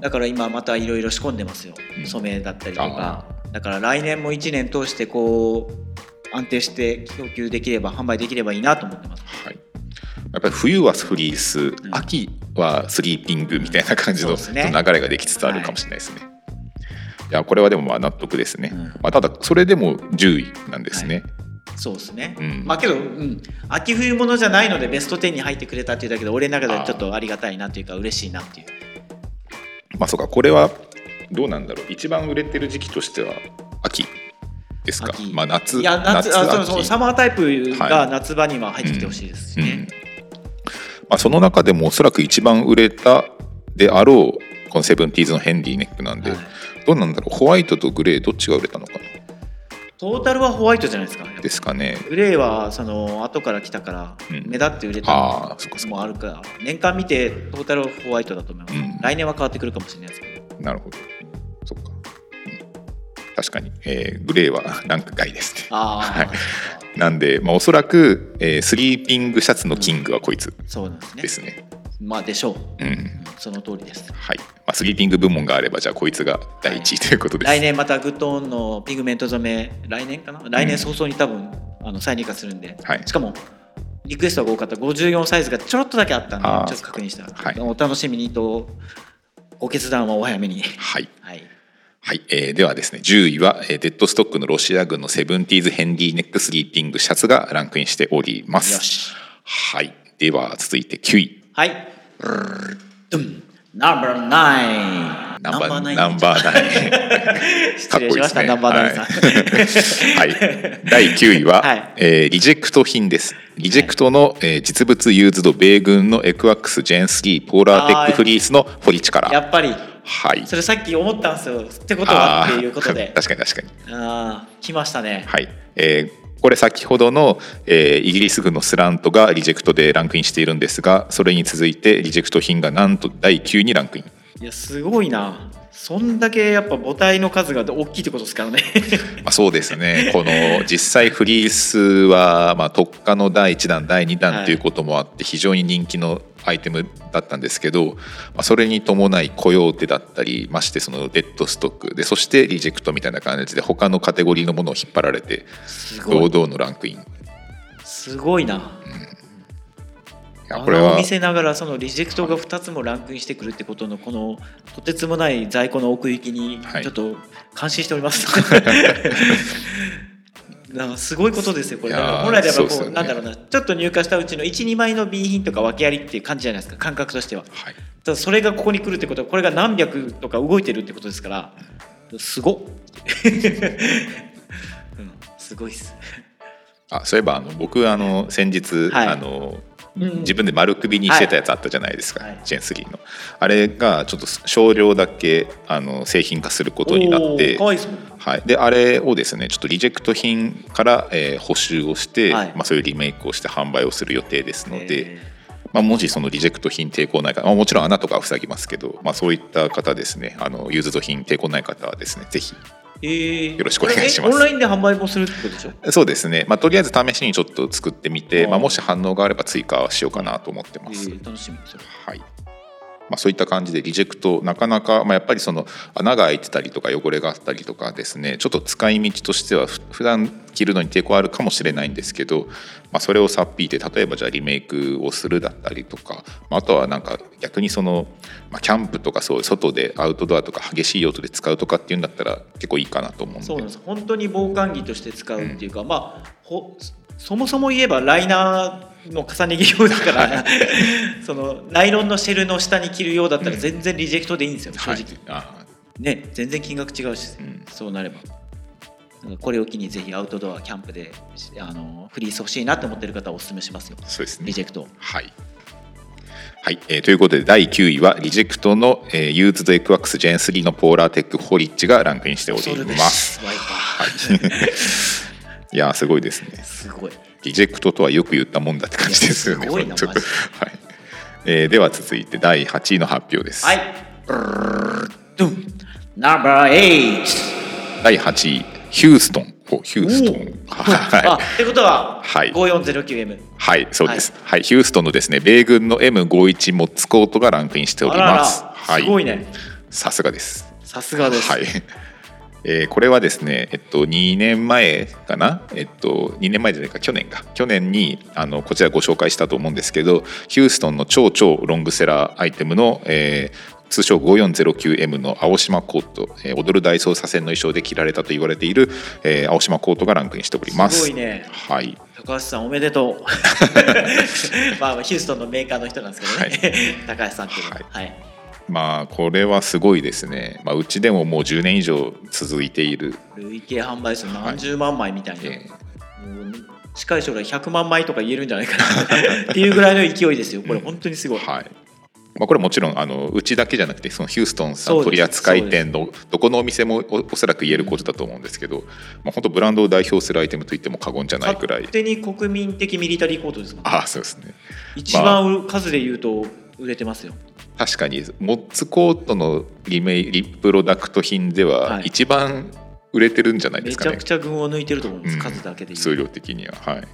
だから今またいろいろ仕込んでますよ、うん。染めだったりとかだから来年も1年通してこう安定して供給できれば販売できればいいなと思ってます。はい、やっぱり冬はフリース、ん秋はスリーピングみたいな感じのね。流れができつつあるかもしれないですね。い、やこれはでもまあ納得ですね。うん。まあ、ただそれでも10位なんですね。そうですね、うん。まあけど、うん、秋冬物じゃないのでベスト10に入ってくれたっていうだけで俺の中ではちょっとありがたいなっていうか嬉しいなっていう。まあそうか。これはどうなんだろう？一番売れてる時期としては秋ですか？秋。まあ夏いや夏あそうそう秋サマータイプはがい。夏場には入ってきてほしいですしうん。ね、まあ、その中でもおそらく一番売れたであろうこのセブンティーズのヘンリーネックなんで、はい。どうなんだろう？ホワイトとグレーどっちが売れたのかな？トータルはホワイトじゃないですか？ですかね。グレーはその後から来たからうん。目立って売れたのもあるから年間見てトータルホワイトだと思います、うん。来年は変わってくるかもしれないですけど。なるほど。確かに、えーグレーは ランク外です。ね。なんで、まあ、おそらく、えースリーピングシャツのキングはこいつですね。まあでしょう、うん。その通りです。はい。まあ、スリーピング部門があれば、じゃあこいつが第一位ということです。来年またグッドオンのピグメント染め来年かな？来年早々に多分、あの再入荷するんで、はい。しかもリクエストが多かった。54サイズがちょろっとだけあったんでちょっと確認した、はい。お楽しみにとご決断はお早めに。はい。はいはい、えーではですね10位は、えーデッドストックのロシア軍のセブンティーズヘンリーネックスリーピングシャツがランクインしております。よし。はい、では続いて9位。はい。ナン。バーナインナンバーナナンバーナイン。失礼しました、ナンバーナインさん、はい、はい。第9位は、はい。えーリジェクト品です。リジェクトの、えー実物ユーズド米軍の ECWCS GEN3ポーラーテックフリースのフォリッジカラー。やっぱりはい。それさっき思ったんですよ。ってことはっていうことで。確かに確かに。ああ来ましたね。はい。えーこれ先ほどの、えーイギリス軍のスラントがリジェクトでランクインしているんですがそれに続いてリジェクト品がなんと第9位にランクイン。いやすごいな。そんだけやっぱ母体の数が大きいってことですからね。まあ、そうですね。この実際フリースは、まあ、特化の第1弾第2弾ということもあって非常に人気のアイテムだったんですけど、まあ、それに伴いコヨーテだったりましてそのデッドストック。でそしてリジェクトみたいな感じで他のカテゴリーのものを引っ張られてすごい。堂々のランクイン。いすごいな。やこれは見せながらそのリジェクトが2つもランクインしてくるってことのこのとてつもない在庫の奥行きにはい。ちょっと感心しております。なんかすごいことですよこれ。本来であればこうね。なんだろうな。ちょっと入荷したうちの12枚の B 品とか訳ありっていう感じじゃないですか？感覚としては。はい。ただそれがここに来るってことはこれが何百とか動いてるってことですからすごっ、うん、すごいっす。あそういえばあの僕あの先日、はい。あのうん自分で丸首にしてたやつあったじゃないですか、はい。ジェン3の。あれがちょっと少量だけあの製品化することになってかわいいですはい、であれをですねちょっとリジェクト品から、えー補修をして、はい。まあ、そういうリメイクをして販売をする予定ですので、えまあ、もしそのリジェクト品抵抗ない方、まあ、もちろん穴とかは塞ぎますけど、まあ、そういった方ですねあのユーズド品抵抗ない方はですねぜひえー。よろしくお願いします。オンラインで販売もするってことでしょ？そうですね、まあ、とりあえず試しにちょっと作ってみて、うんまあ、もし反応があれば追加しようかなと思ってます。えー楽しみですよはいまあ、そういった感じでリジェクトなかなか、まあ、やっぱりその穴が開いてたりとか汚れがあったりとかですねちょっと使い道としてはふ普段着るのに抵抗あるかもしれないんですけど、まあ、それをさっぴいて例えばじゃあリメイクをするだったりとかまああとはなんか逆にその、まあ、キャンプとかそういう外でアウトドアとか激しい用途で使うとかっていうんだったら結構いいかなと思うんで。そうなんです。本当に防寒着として使うっていうか、まあほそもそも言えばライナーの重ね着用だから、そのナイロンのシェルの下に着るようだったらうん。全然リジェクトでいいんですよ、正はい。ね全然金額違うし、うん。そうなれば。これを機にぜひアウトドアキャンプであのフリース欲しいなと思ってる方はお勧めしますよ。そうですね。リジェクトはい。はい、えーということで第9位はリジェクトの、えー、ユーズド ECWCS GEN3のポーラーテックフリースがランクインしております。い。いやーすごいですね。ー。すごいリジェクトとはよく言ったもんだって感じですよね。はい。えーでは続いて第8位の発表です。はいブルルドゥン No.8 第8位ヒューストン。おヒューストン。あはってことは、はい 5409M い。はい、そうです。はい、ヒューストンのですね、米軍の M51 モッツコートがランクインしております。はい。すごいねさすがです。さすがです、はい。えーこれはですね、えっと、2年前かな、えっと、2年前じゃないか。去年か。去年にあのこちらご紹介したと思うんですけどヒューストンの超超ロングセラーアイテムの、えー通称 5409M の青島コート、えー踊る大捜査線の衣装で着られたと言われている、えー青島コートがランクインしております。すごいね。はい、高橋さんおめでとう。まあヒューストンのメーカーの人なんですけどね、高橋さんっていうのは。はい、まあこれはすごいですね、まあ、うちでももう10年以上続いている、累計販売数何十万枚みたいな、えーもう近い将来100万枚とか言えるんじゃないかな。っていうぐらいの勢いですよ。これ本当にすごい、はい。まあ、これもちろんあのうちだけじゃなくてそのヒューストンさん取扱店のどこのお店もおおそらく言えることだと思うんですけど、まあ、本当ブランドを代表するアイテムと言っても過言じゃないくらい。勝手に国民的ミリタリーコートですもんああそうですね。一番数で言うと売れてますよ、確かにモッツコートのリメイリプロダクト品でははい。一番売れてるんじゃないですかね、めちゃくちゃ群を抜いてると思います、うん。数だけで言数う量的にははい。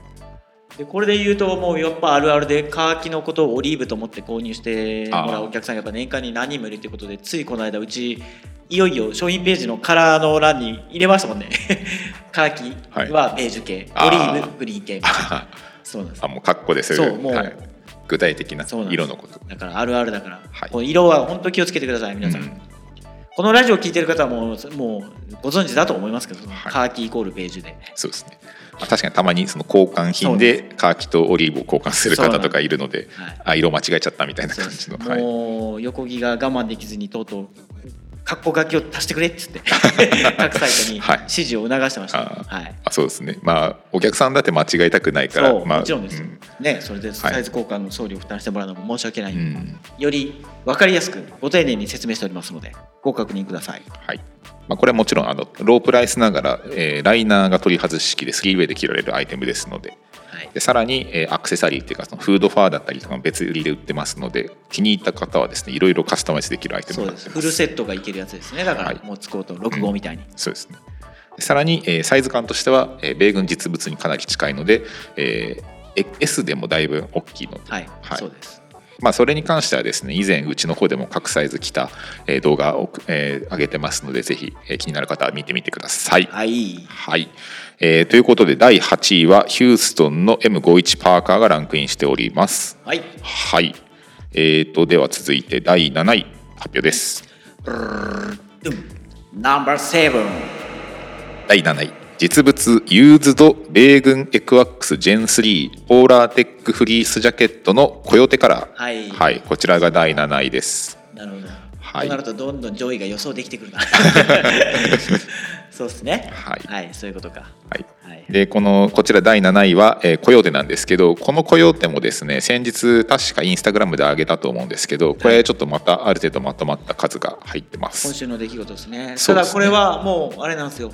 でこれで言うともうやっぱあるあるでカーキのことをオリーブと思って購入してもらうお客さんがやっぱ年間に何人もいるということでついこの間うちいよいよ商品ページのカラーの欄に入れましたもんね。カーキはベージュ系、あー。オリーブグリーン系 そうなんです。もうカッコです。そうもうはい、具体的な色のこと。だからあるあるだから、はい。この色は本当気をつけてください皆さん、うん。このラジオ聞いてる方はもうもうご存知だと思いますけど、はい。カーキイコールベージュで。そうですね、まあ、確かにたまにその交換品でカーキとオリーブを交換する方とかいるのではい。あ色間違えちゃったみたいな感じの、はい、もう横木が我慢できずにとうとう括弧書きを足してくれっつって 各サイトにはい。指示を促してました、あー。はい。あそうですね。まあお客さんだって間違えたくないから。まあもちろんです。よ、うん。ねそれでサイズ交換の送料を負担してもらうのも申し訳ない、うん。より分かりやすくご丁寧に説明しておりますのでご確認ください。はい。まあ、これはもちろんあのロープライスながら、えーライナーが取り外し式で 3way で着られるアイテムですので。はいでさらに、えーアクセサリーっていうかそのフードファーだったりとかも別売りで売ってますので気に入った方はですねいろいろカスタマイズできるアイテムになってます。です。フルセットがいけるやつですね。だから、はい。モッツコート6号みたいに、そうですね。でさらに、えーサイズ感としては、えー米軍実物にかなり近いので、えー S でもだいぶ大きいので、はい、はい。そうですまあ、それに関してはですね以前うちの方でも各サイズ着た、えー動画を、えー上げてますのでぜひ、えー気になる方は見てみてください。はいはい、えーということで第8位はヒューストンの M51 パーカーがランクインしております。はいはい、えー、とでは続いて第7位発表です。ナンバーセブン第7位実物ユーズド米軍エクワックスジェン3ポーラーテックフリースジャケットのコヨテカラー。はい。はい、こちらが第7位です。なるほど、はい。となるとどんどん上位が予想できてくるな。そうですね。はい。そういうことか。はい。はい。でこのこちら第7位は、えーコヨーテなんですけどこのコヨーテもですね先日確かインスタグラムで上げたと思うんですけどこれちょっとまたある程度まとまった数が入ってま今す。週の出来事ですね。ね。ただこれはもうあれなんですよ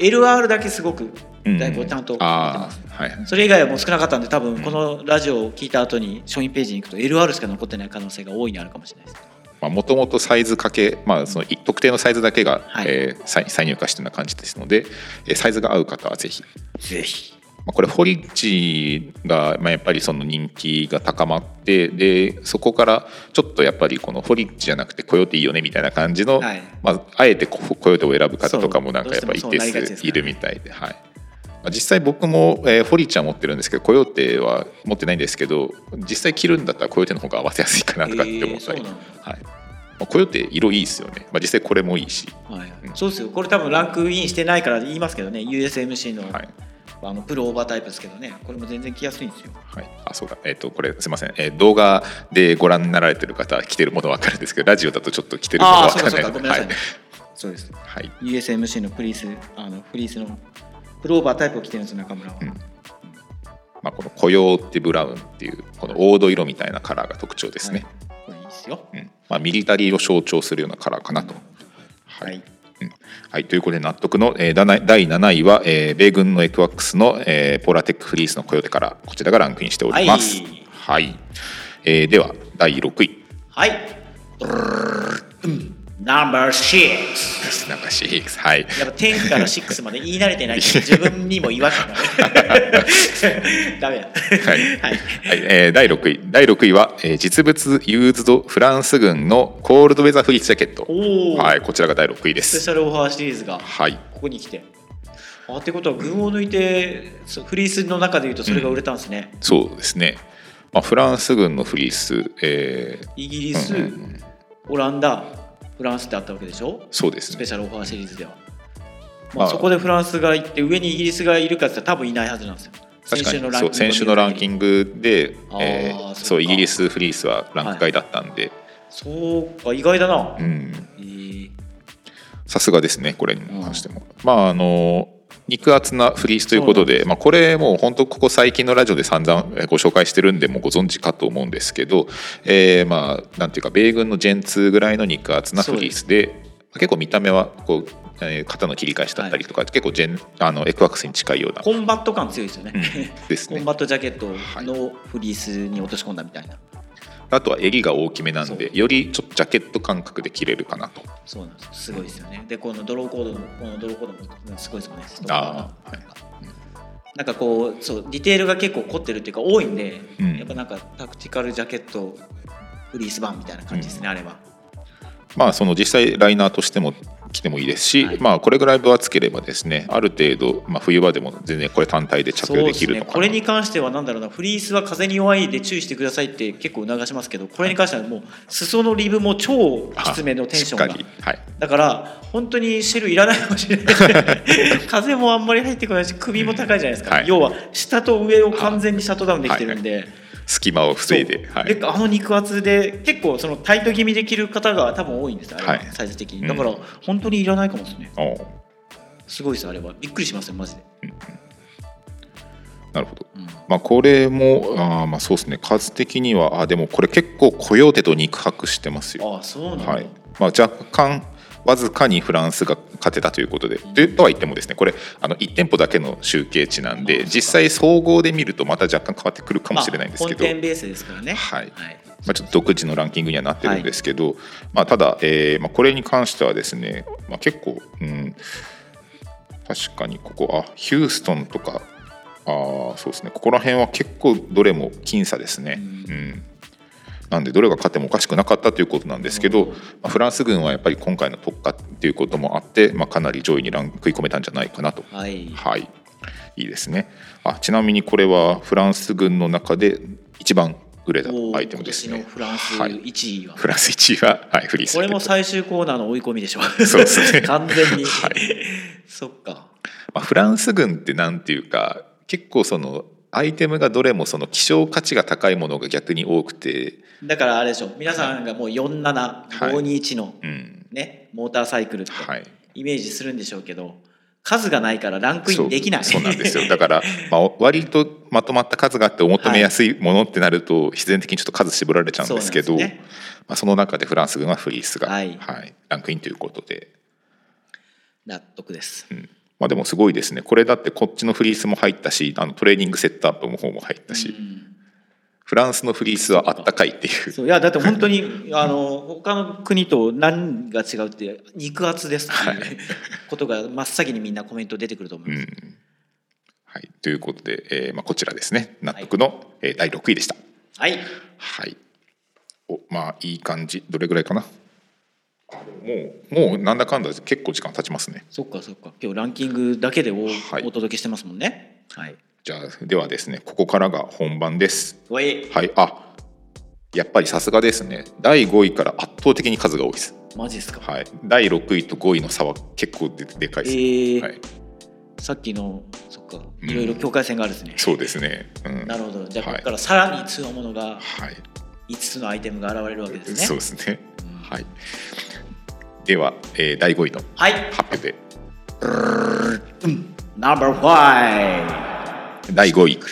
LR だけすごくうん。だいぶちゃんと入ってあます、ーはい。それ以外はもう少なかったんで多分このラジオを聞いた後に商品ページに行くと LR しか残ってない可能性が大いにあるかもしれないです。もともとサイズかけ、まあ、そのい特定のサイズだけが、はい。えー再再入荷してるような感じですので、えーサイズが合う方はぜひ。ぜひまあこれホリッチが、まあ、やっぱりその人気が高まってでそこからちょっとやっぱりこのホリッチじゃなくてコヨテいいよねみたいな感じの、はい。まあ、あえてココヨテを選ぶ方とかもなんかやっぱ一定数いるみたいで、はい。まあ、実際僕も、えーホリッチは持ってるんですけどコヨテは持ってないんですけど実際着るんだったらコヨテの方が合わせやすいかなとかって思ったり、えーはい。まあ、コヨテ色いいですよね、まあ、実際これもいいし、はい。うん。そうですよ。これ多分ランクインしてないから言いますけどね。USMC の。はいあのプルオーバータイプですけどね。これも全然着やすいんですよ。はい、あそうだ、えっとこれすみません、えー動画でご覧になられてる方は着てるもの分かるんですけどラジオだとちょっと着てるもの分かんない。そうかごめんなさい、はい。そうです。はい。USMC のフリースあのフリースのプルオーバータイプを着てるんですよ中村は、うん。まあ、このコヨーテブラウンっていうこの黄土色みたいなカラーが特徴ですね、はい。これいいですよ。うん。まあ、ミリタリーを象徴するようなカラーかなと。は、はい。い。うんはい、ということで納得の、えー、第7位は、えー米軍のエクワックスの、えーポーラテックフリースのコヨテからこちらがランクインしております。はい。はい。えーでは第6位。はいナンバー6です。なんか CX はい。やっぱ10から6まで言い慣れてない自分にも違和感がダメだはい。はい。はい。えー第6位。第6位は、えー実物ユーズドフランス軍のコールドウェザーフリースジャケット。はい。こちらが第6位です。スペシャルオファーシリーズがはい。ここに来て。あってことは群を抜いてフリースの中でいうとそれが売れたんですね、そうですね、まあ、フランス軍のフリース、えー。イギリス、うんうんうん。オランダフランスってあったわけでしょ？そうですね。スペシャルオファーシリーズでは、まあ、まあそこでフランスが行って上にイギリスがいるかって多分いないはずなんですよ。確かに。そう先週のランキグングで、えーそうイギリスフリースはランク外だったんで、そうか意外だな、うん。えー。さすがですねこれに関しても、まああの肉厚なフリースということで、まあ、これもう本当ここ最近のラジオで散々えーご紹介してるんでもうご存知かと思うんですけど、えーまあなんていうか米軍のジェン2ぐらいの肉厚なフリースで結構見た目はこう、えー肩の切り返しだったりとか、結構 GEN あの ECWCS に近いような、コンバット感強いですよね、うん。ですね。コンバットジャケットのフリースに落とし込んだみたいな、あとは襟が大きめなんでよりちょっとジャケット感覚で着れるかなと。そうなんですすごいですよね。でこのドローコードのこのドローコードもすごいですよねストーンあーがなんかこうそうディテールが結構凝ってるっていうか多いんで、うん。やっぱなんかタクティカルジャケットフリース版みたいな感じですね、あれは。まあその実際ライナーとしても着てもいいですし、はい。まあこれぐらい分厚ければですねある程度、まあ、冬場でも全然これ単体で着用できるのかな。これに関してはなんだろうなフリースは風に弱いで注意してくださいって結構促しますけどこれに関してはもう裾のリブも超きつめのテンションが。はい。だから本当にシェルいらないかもしれない。風もあんまり入ってこないし首も高いじゃないですか、はい。要は下と上を完全にシャットダウンできてるんで、隙間を防いで、はい、であの肉厚で結構そのタイト気味で着る方が多分多いんですよあれははい。サイズ的に。うん。だから本当にいらないかもですねすごいですあれは。びっくりしますよマジで、なるほど。うん。まあこれもあーまあそうですね。数的にはあでもこれ結構コヨーテと肉薄してますよ。ああそうなんだ、はい。まあ、若干わずかにフランスが勝てたということで。でとは言ってもですねこれあの1店舗だけの集計値なんで実際総合で見るとまた若干変わってくるかもしれないんですけど、まあ、本店ベースですからね。はい。はい。まあ、ちょっと独自のランキングにはなってるんですけど、まあ、ただ、えーまあ、これに関してはですね、まあ、結構、うん、確かにここあヒューストンとかあーそうですね。ここら辺は結構どれも僅差ですね。ううんなんでどれが勝ってもおかしくなかったということなんですけど、まあ、フランス軍はやっぱり今回の特化っていうこともあって、まあ、かなり上位にラン食い込めたんじゃないかなと。はい。はい、いいですね。あちなみにこれはフランス軍の中で一番売れたアイテムですね。フランスはい、1位は、フランス1位は、はい、フリースこれも最終コーナーの追い込みでしょ。そうですね完全に、はい。そっか。まあ、フランス軍ってなんていうか結構そのアイテムがどれもその希少価値が高いものが逆に多くて、だからあれでしょ。皆さんがもう47521のうん。ね、モーターサイクルってはい、イメージするんでしょうけど数がないからランクインできない。そうなんですよ。だから、まあ、割とまとまった数があってお求めやすいものってなると必然的にちょっと数絞られちゃうんですけどそね。まあ、その中でフランス軍はフリースが、はい。ランクインということで。納得ですまあ、でもすごいですね。これだってこっちのフリースも入ったしあのトレーニングセットアップの方も入ったし、うん。フランスのフリースはあったかいっていう。そう。いやだって本当に あの他の国と何が違うって肉厚ですっていうことが真っ先にみんなコメント出てくると思います、うん。はい、ということで、えーまあ、こちらですね。納得の、えー第6位でした。はい。はい、おまあいい感じ。どれぐらいかな？ももうもうなんだかんだで結構時間経ちますね。そっかそっか。今日ランキングだけでお,、はい。お届けしてますもんね。はい。じゃあではですねここからが本番です。おい。はい。あやっぱりさすがですね。第5位から圧倒的に数が多いです。マジっすか？はい、第6位と5位の差は結構ででかいえです。ー。はい、さっきのそっか。うん。いろいろ境界線があるんですね、そうですね、うん、なるほど。じゃあはい。ここからさらに強物がはい。5つのアイテムが現れるわけですね。そうですね。うん。はいでは、えー第5位のはい。発表で。No.5 第5位。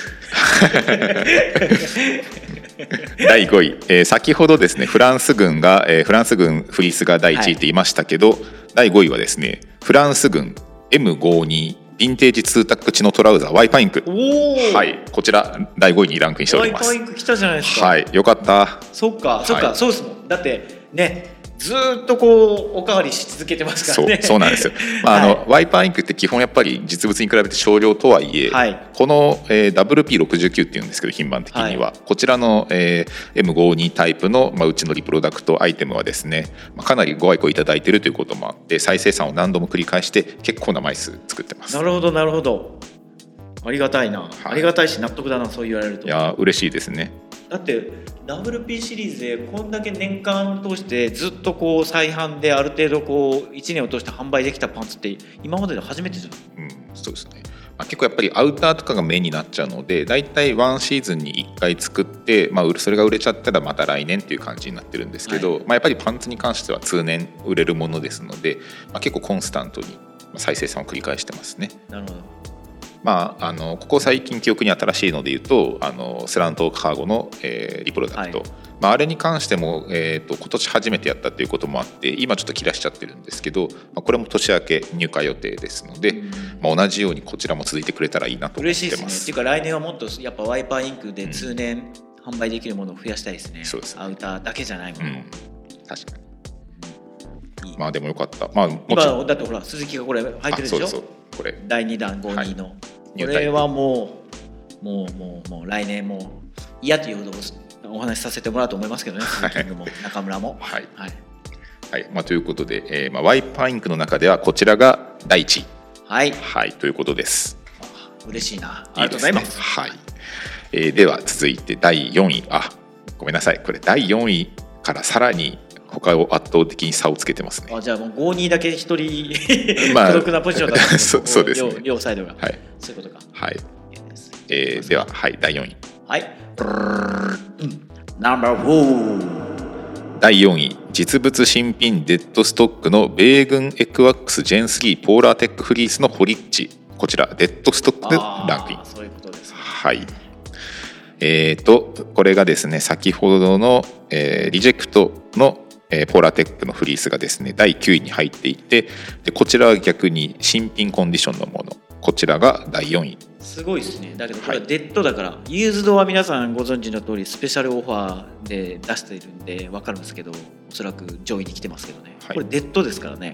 第5位、えー先ほどですねフランス軍が、えーフランス軍フリースが第1位って言いましたけど、第5位はですねフランス軍 M52 ヴィンテージツータックチのトラウザーワイパインク。おおはい。こちら第5位にランクインしておワイります。パインク来たじゃないですか。はい。よかった。そっか。そっか、はい。そうですもん。だってねずーっとこうおかわりし続けてますかそうらね。そうなんですよ、まああのはい。ワイパーインクって基本やっぱり実物に比べて少量とはいえ、はい。この、えー WP69 っていうんですけど品番的には、はこちらの、えー M52 タイプの、まあ、うちのリプロダクトアイテムはですね、まあ、かなりご愛顧いただいているということもあって再生産を何度も繰り返して結構な枚数作ってます。なるほどなるほど。ありがたいな、い。ありがたいし納得だなそう言われると。いやー嬉しいですねだって WP シリーズでこんだけ年間通してずっとこう再販である程度こう1年を通して販売できたパンツって今までで初めてじゃないうん、そうですね、まあ、結構やっぱりアウターとかがメインになっちゃうので大体ワンシーズンに1回作って、まあ、それが売れちゃったらまた来年っていう感じになってるんですけど、はい。まあ、やっぱりパンツに関しては通年売れるものですので、まあ、結構コンスタントに再生産を繰り返してますね。なるほどまあ、あのここ最近記憶に新しいので言うとあのスラントカーゴの、えーリプロダクト、はい。まあ、あれに関しても、えー、と今年初めてやったということもあって今ちょっと切らしちゃってるんですけど、まあ、これも年明け入荷予定ですので、まあ、同じようにこちらも続いてくれたらいいなと思っ嬉しいですね。てます。っていうか来年はもっとやっぱワイパーインクで通年販売できるものを増やしたいですね、そうです。ねアウターだけじゃないもの、うん、確かに。まあでもよかった。まあもち今ろん。だってほら鈴木がこれ入ってるでしょ？あそうそうこれ。第2弾52の、ニュータイプこれはもうもうもうもう来年もう嫌というほどお話しさせてもらうと思いますけどね鈴木君も中村も。はい、はい、はい。まあ、ということで、えーまあ、ワイパーインクの中ではこちらが第一。位はい、はい。ということです。嬉しいな。ありがとうございます。いいですねはい、えーでは続いて第4位。あごめんなさい。これ第4位からさらに他を圧倒的に差をつけてますね。あじゃあもう52だけ一人 まあ孤独なポジションだった そうそうですね。両両サイドが、はい。そういうことか。はい、えーでははい第4位。はい。ナンバー4第4位。実物新品デッドストックの米軍エクワックスジェン3ポーラーテックフリースのホリッチこちらデッドストックでランクイン。そういうことですね。はい。えー、とこれがですね先ほどの、えーリジェクトの、えーポーラーテックのフリースがですね第9位に入っていてでこちらは逆に新品コンディションのもの。こちらが第4位。すごいですね。だけどこれははいデッドだから、ユーズドは皆さんご存知の通りスペシャルオファーで出しているんで分かるんですけどおそらく上位に来てますけどね、はい。これデッドですからね、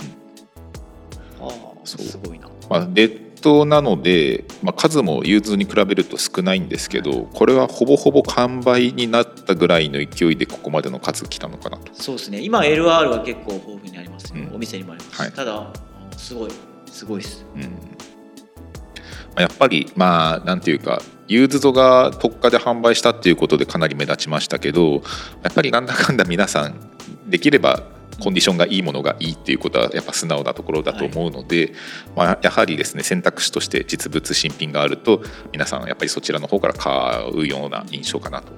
ああすごいな。まあ、デッドなので、まあ、数もユーズドに比べると少ないんですけどこれはほぼほぼ完売になったぐらいの勢いでここまでの数来たのかなと。そうですね。今 LR は結構豊富にありますよ、うん。お店にもあります、はい。ただすごいすごいです。うん。まあやっぱりまあなんていうかユーズドが特価で販売したっていうことでかなり目立ちましたけどやっぱりなんだかんだ皆さんできればコンディションがいいものがいいっていうことはやっぱ素直なところだと思うので、まあ、やはりですね選択肢として実物新品があると皆さんやっぱりそちらの方から買うような印象かなと。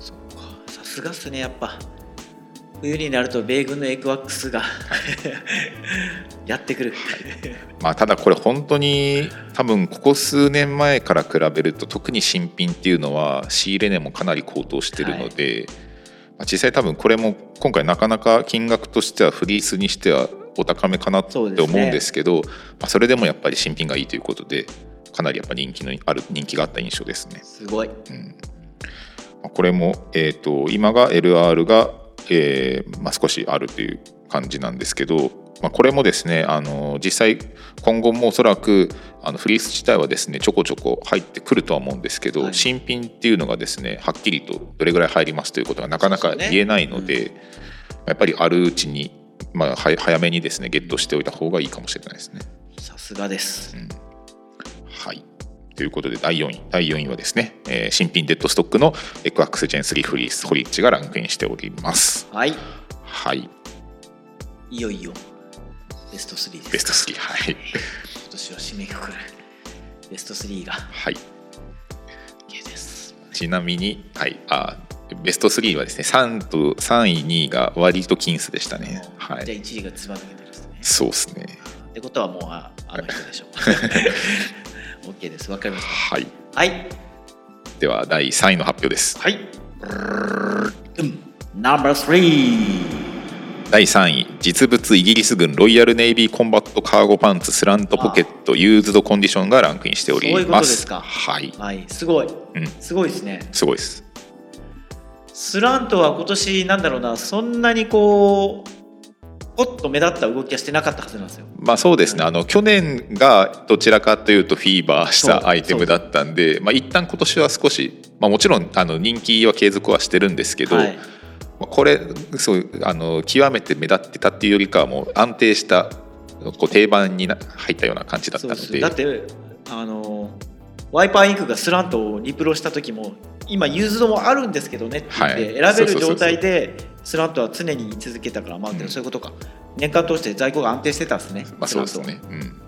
そうかさすがっすねやっぱ冬になると米軍のエクワックスが やってくる、まあ、ただこれ本当に多分ここ数年前から比べると特に新品っていうのは仕入れ値もかなり高騰してるので、まあ実際多分これも今回なかなか金額としてはフリースにしてはお高めかなって思うんですけどまあ、それでもやっぱり新品がいいということでかなりやっぱ人気のある人気があった印象ですね。すごい。うん。まあこれも、えー、と今が LR が、えーまあ、少しあるという感じなんですけど、まあ、これもですねあの実際今後もおそらくあのフリース自体はですねちょこちょこ入ってくるとは思うんですけど、はい新品っていうのがですねはっきりとどれぐらい入りますということがなかなか言えないので、やっぱりあるうちに、まあ、は早めにですねゲットしておいた方がいいかもしれないですね。さすがですはい。ということで第4位第4位はですね、えー新品デッドストックのエクアックスジェン3フリースホリッチがランクインしております。はいはい。いよいよベスト3です。ベスト3はい。今年を締めくくるベスト3が。はい、OK です。ちなみに、はい、あベスト3はですね3と3位2位が割と僅差でしたね。はい。じゃあ1位がずば抜けてですね。そうですね。ってことはもうああの人でしょう。OK です。わかりましはい。たはい。では第3位の発表です。はい。うん。ナンバー3第3位実物イギリス軍ロイヤルネイビーコンバットカーゴパンツスラントポケットユーズドコンディションがランクインしております。とですか。はい、はい。すごい。うん、すごいですね。すごいです。スラントは今年なんだろうなそんなにこうポッと目立った動きはしてなかったはずなんですよ。まあそうですね。あの去年がどちらかというとフィーバーしたアイテムだったんでまあ一旦今年は少し、まあ、もちろんあの人気は継続はしてるんですけど、はい。まあこれそうあの極めて目立ってたっていうよりかはもう安定したこう定番にな入ったような感じだったので。だってあのワイパーインクがスラントをリプロした時も今ユーズドもあるんですけどねって言って、はい。選べる状態でスラントは常に居続けたからまあ、うん。そういうことか。年間通して在庫が安定してたんですね、まあ、そうですね。うん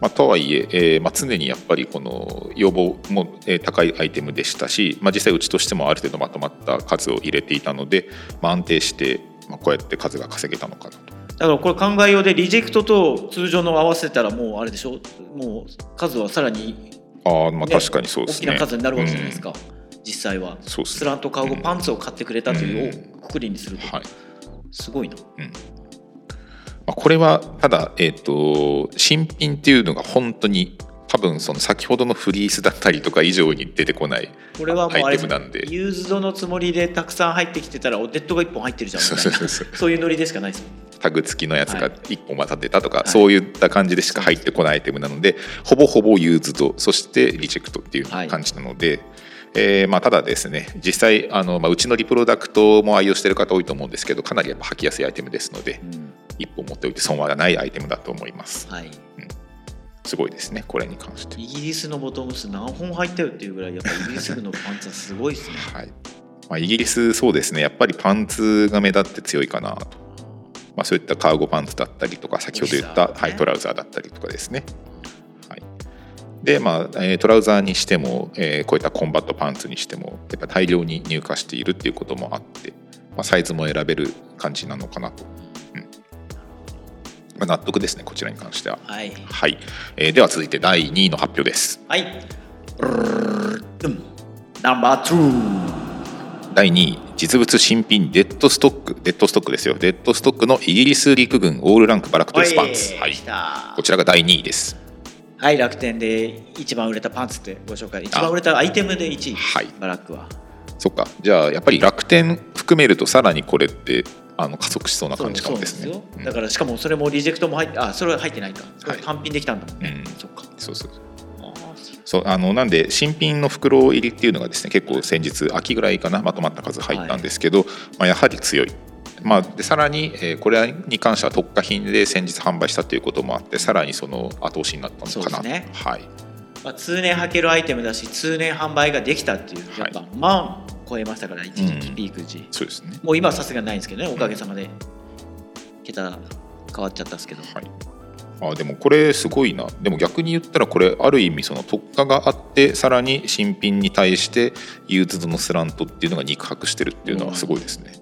まあ、とはいええーまあ、常にやっぱりこの要望も、えー高いアイテムでしたし、まあ、実際うちとしてもある程度まとまった数を入れていたので、まあ、安定して、まあ、こうやって数が稼げたのかなと。トだからこれ考えようでリジェクトと通常の合わせたらもうあれでしょ？もう数はさらにああまあね確かにそうですね。大きな数になるわけじゃないですか、実際は。そうですね。スラントカーゴパンツを買ってくれたといううん。をくくりにすると、はい。すごいなまあ、これはただ、えー、と新品っていうのが本当に多分その先ほどのフリースだったりとか以上に出てこないこれはもうあアイテムなんで。ユーズドのつもりでたくさん入ってきてたらおデッドが1本入ってるじゃん。そういうノリでしかないですタグ付きのやつがはい。1本渡ってたとか、い。そういった感じでしか入ってこないアイテムなのでほぼほぼユーズドそしてリジェクトっていうはい感じなので、えーまあ、ただですね実際あの、まあ、うちのリプロダクトも愛用してる方多いと思うんですけどかなりやっぱ履きやすいアイテムですのでうん1本持っておいて損はないアイテムだと思います。はい。すごいですねこれに関して。イギリスのボトムス何本入ったよっていうぐらいやっぱイギリス軍のパンツはすごいですね。はい。まあ、イギリスそうですね。やっぱりパンツが目立って強いかな。と、まあ、そういったカーゴパンツだったりとか先ほど言った、ね。はい、トラウザーだったりとかですね、はい、でまあ、えートラウザーにしても、えーこういったコンバットパンツにしてもやっぱ大量に入荷しているっていうこともあって、まあ、サイズも選べる感じなのかなと、うんまあ、納得ですねこちらに関しては。はい。はい、えーでは続いて第2位の発表です。はい。ナンバー2第2位実物新品デッドストック。デッドストックですよ。デッドストックのイギリス陸軍オールランクバラックドレスパンツ、はい。こちらが第2位です。はい楽天で一番売れたパンツってご紹介。一番売れたアイテムで1位。はい。バラックは。そっか。じゃあやっぱり楽天含めるとさらにこれってあの加速しそうな感じかもですね。だからしかもそれもリジェクトも入ってあそれは入ってないか。単品できたんだもんね、うん。そっか。そうそうそう。あのなんで新品の袋入りっていうのがですね結構先日秋ぐらいかなまとまった数入ったんですけど、まあ、やはり強い、まあ、でさらに、えーこれに関しては特価品で先日販売したということもあってさらにその後押しになったのかな。そうですね。はい、まあ、通年履けるアイテムだし通年販売ができたっていうやっぱ万超えましたから一時期うん。ピーク時、そうですね。もう今はさすがにないんですけどねおかげさまで。桁変わっちゃったんですけど、はい。あでもこれすごいな。でも逆に言ったらこれある意味その特価があってさらに新品に対してユーズドのスラントっていうのが肉薄してるっていうのはすごいですね、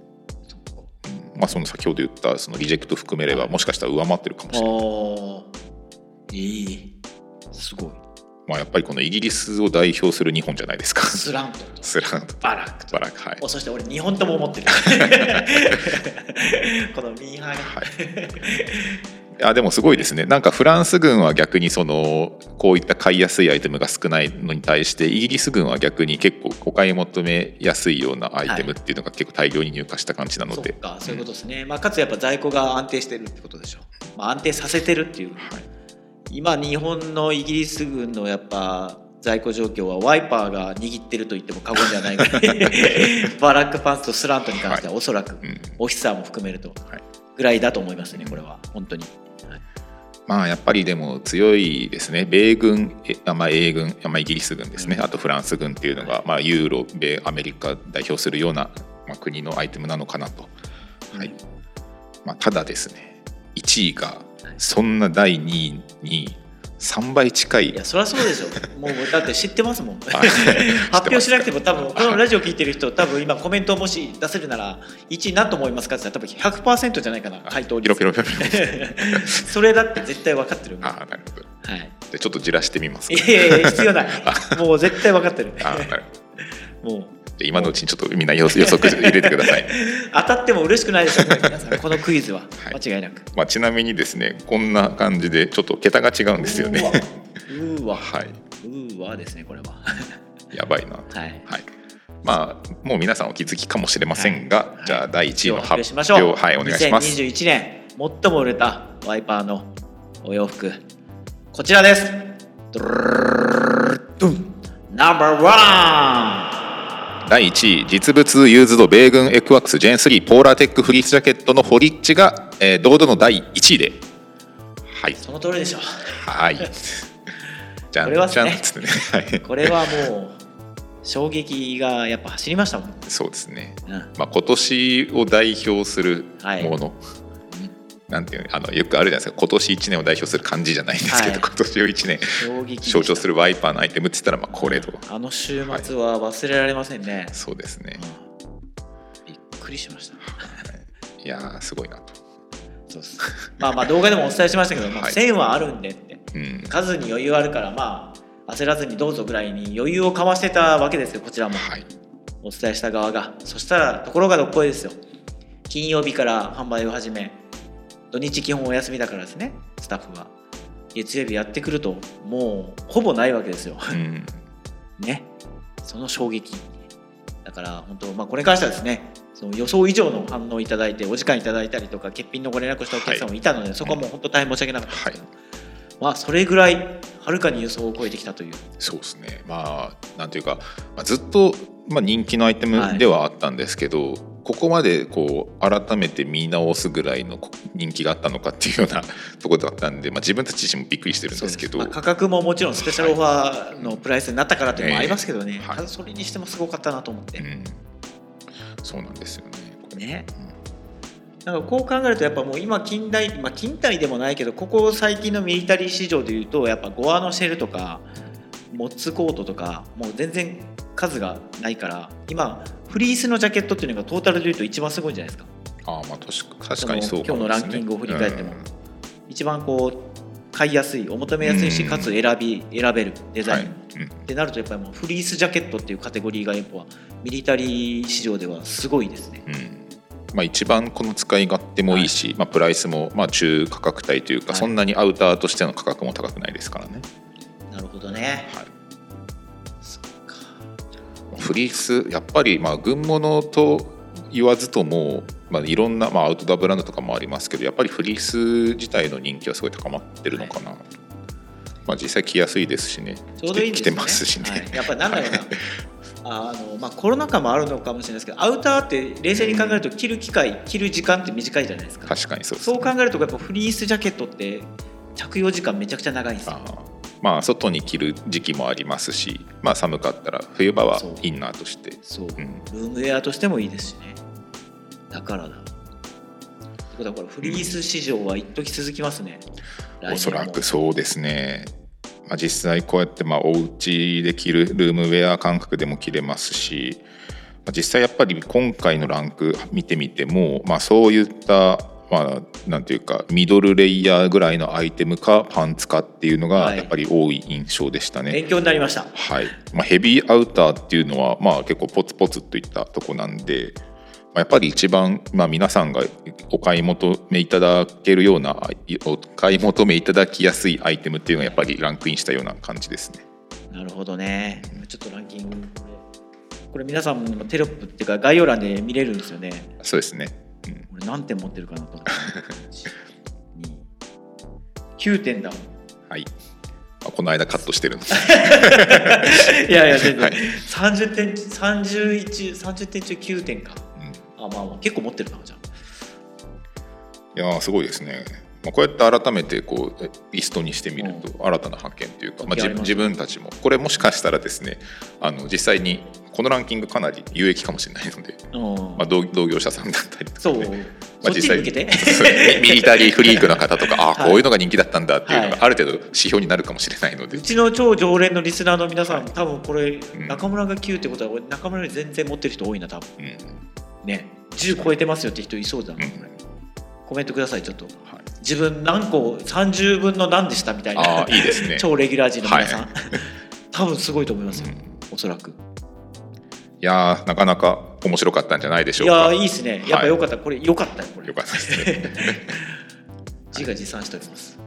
うん。まあその先ほど言ったそのリジェクト含めればもしかしたら上回ってるかもしれない、ああいいすごいまあ、やっぱりこのイギリスを代表する二本じゃないですか。スラントとスラントバラックとバラクはい。おそして俺2本とも思ってる。このミーハーが。はい。いやでもすごいですね。なんかフランス軍は逆にそのこういった買いやすいアイテムが少ないのに対してイギリス軍は逆に結構お買い求めやすいようなアイテムっていうのが結構大量に入荷した感じなのそで、っか。そういうことですね、まあ、かつやっぱ在庫が安定してるってことでしょ。う、まあ、安定させてるっていう、今日本のイギリス軍のやっぱ在庫状況はワイパーが握ってると言っても過言ではないぐらいバラックパンツとスラントに関してはおそらくうん。オフィサーも含めるとはいぐらいだと思いますねこれは。本当に、はい。まあやっぱりでも強いですね。米軍まあ英軍あまあイギリス軍ですね。あとフランス軍っていうのが、まあ、ユーロ米アメリカ代表するような、まあ、国のアイテムなのかなと、はい。まあ、ただですね1位がそんな第2位に3倍近い。いやそりゃそうでしょ。もうだって知ってますもん。あ発表しなくても多分このはいラジオ聞いてる人多分今コメントをもし出せるなら1位何と思いますかって言ったら多分100%じゃないかな回答率。それだって絶対分かってるああなるほどはいでちょっとじらしてみますかいやいや必要ないもう絶対分かってるもうで今のうちにちょっとみんな予予測入れてください、当たっても嬉しくないでしょうね皆さん。このクイズは。はい。間違いなく、まあ、ちなみにですねこんな感じでちょっと桁が違うんですよね。うーわ。はい。うーわですねこれは。やばいな。はい。はい。まあもう皆さんお気づきかもしれませんが、はい。じゃあ第1位の発発表表しましょう。はいお願いします。2021年最も売れたワイパーのお洋服。こちらです。ナンバーワ第1位実物ユーズド米軍エクワックスジェン3ポーラーテックフリースジャケットのフォリッチが、えー堂々の第1位で。はい。ンその通りでしょはい。じゃんこれはね。じゃんっつってね。はい。これはもう衝撃がやっぱ走りましたもん、そうですね。うん。まあ、今年を代表するはい。もの、なんていうのあのよくあるじゃないですか。今年1年を代表する漢字じゃないんですけど、はい。今年を1年象徴するワイパーのアイテムって言ったらまあこれと、あの週末は忘れられませんね、そうですね。うん。びっくりしました。い。やーすごいなと、そうです。まあまあ動画でもお伝えしましたけど、ま あはい。1000はあるんでって。うん、数に余裕あるからまあ焦らずにどうぞぐらいに余裕をかましてたわけですよこちらも。はい。お伝えした側が。そしたらところがどっこいですよ。金曜日から販売を始め土日基本お休みだからですねスタッフは。月曜日やってくるともうほぼないわけですよ。うん。ね。その衝撃。だから本当まあこれに関してはですねその予想以上の反応をいただいてお時間いただいたりとか欠品のご連絡したお客さんもいたので、そこはもう本当大変申し訳なかったんですけど、まあそれぐらいはるかに予想を超えてきたという。そうですね。まあなんていうか、まあ、ずっと、まあ、人気のアイテムではあったんですけど、ここまでこう改めて見直すぐらいの人気があったのかっていうようなところだったんで、まあ、自分たち自身もびっくりしてるんですけど。まあ、価格ももちろんスペシャルオファーのプライスになったからというのもありますけどね、ええ。はいただそれにしてもすごかったなと思って、うん、そうなんですよね。ね。なんかこう考えるとやっぱもう今近代、まあ、近代でもないけどここ最近のミリタリー市場でいうとやっぱゴアのシェルとかモッツコートとかもう全然数がないから今フリースのジャケットっていうのがトータルでいうと一番すごいんじゃないですか。ああまあ確か確かにそうか今日のランキングを振り返っても。うん。一番こう買いやすいお求めやすいしうん。かつ選び選べるデザイン、はい。うん。ってなるとやっぱりもうフリースジャケットっていうカテゴリーがやっぱミリタリー市場ではすごいですね。うん。まあ、一番この使い勝手もいいし、まあ、プライスもまあ中価格帯というか、はい。そんなにアウターとしての価格も高くないですからね、なるほどね。はい、フリースやっぱりまあ軍物と言わずとも、まあ、いろんな、まあ、アウトドアブランドとかもありますけどやっぱりフリース自体の人気はすごい高まってるのかな、まあ、実際着やすいですしね。ちょうどいいん着て。ますしね、はい、やっぱりなんだろうな。あのまあ、コロナ禍もあるのかもしれないですけどアウターって冷静に考えると着る機会着る時間って短いじゃないですか。確かにそうです、そう考えるとやっぱフリースジャケットって着用時間めちゃくちゃ長いんですよまあ外に着る時期もありますし、まあ、寒かったら冬場はインナーとして。そう、うん。ルームウェアとしてもいいですしね。だからだ。ってことはこれフリース市場は一時続きますね。来年も。おそらくそうですね、まあ、実際こうやってまあお家で着るルームウェア感覚でも着れますし、まあ、実際やっぱり今回のランク見てみても、まあ、そういったまあ、なんていうかミドルレイヤーぐらいのアイテムかパンツかっていうのがはいやっぱり多い印象でしたね。勉強になりましたはいまあ、ヘビーアウターっていうのは、まあ、結構ポツポツといったとこなんで、まあ、やっぱり一番、まあ、皆さんがお買い求めいただけるようなお買い求めいただきやすいアイテムっていうのがやっぱりランクインしたような感じですね。なるほどねちょっとランキングこれ皆さんもテロップっていうか概要欄で見れるんですよねそうですね。うん俺何点持ってるかなと思って9点だもん。はい。まあ、この間カットしてる いやいや全然、はい。30点31 30点中9点か。うん。あまあまあ結構持ってるなじゃあ。いやーすごいですね。まあ、こうやって改めてこうえリストにしてみると新たな発見というか、まあ、自分たちもこれもしかしたらですねあの実際にこのランキングかなり有益かもしれないので、うん。まあ、同同業者さんだったりとかね。そっちに向けて。ミミリタリーフリークの方とかあはい。こういうのが人気だったんだっていうのはい。がある程度指標になるかもしれないので、うちの超常連のリスナーの皆さん、多分これ、ん。中村が9ってことは俺中村より全然持ってる人多いな多分。うん。ね。10超えてますよって人いそうだな、うんコメントくださいちょっと。はい自分何個30分の何でしたみたいな。あーいいですね。超レギュラー陣の皆さん、はい。多分すごいと思いますよ、うん。おそらく。いやーなかなか面白かったんじゃないでしょいうやかーいいですね。やっぱよかった、これよかったよこれ。よかったですね、自画自賛しております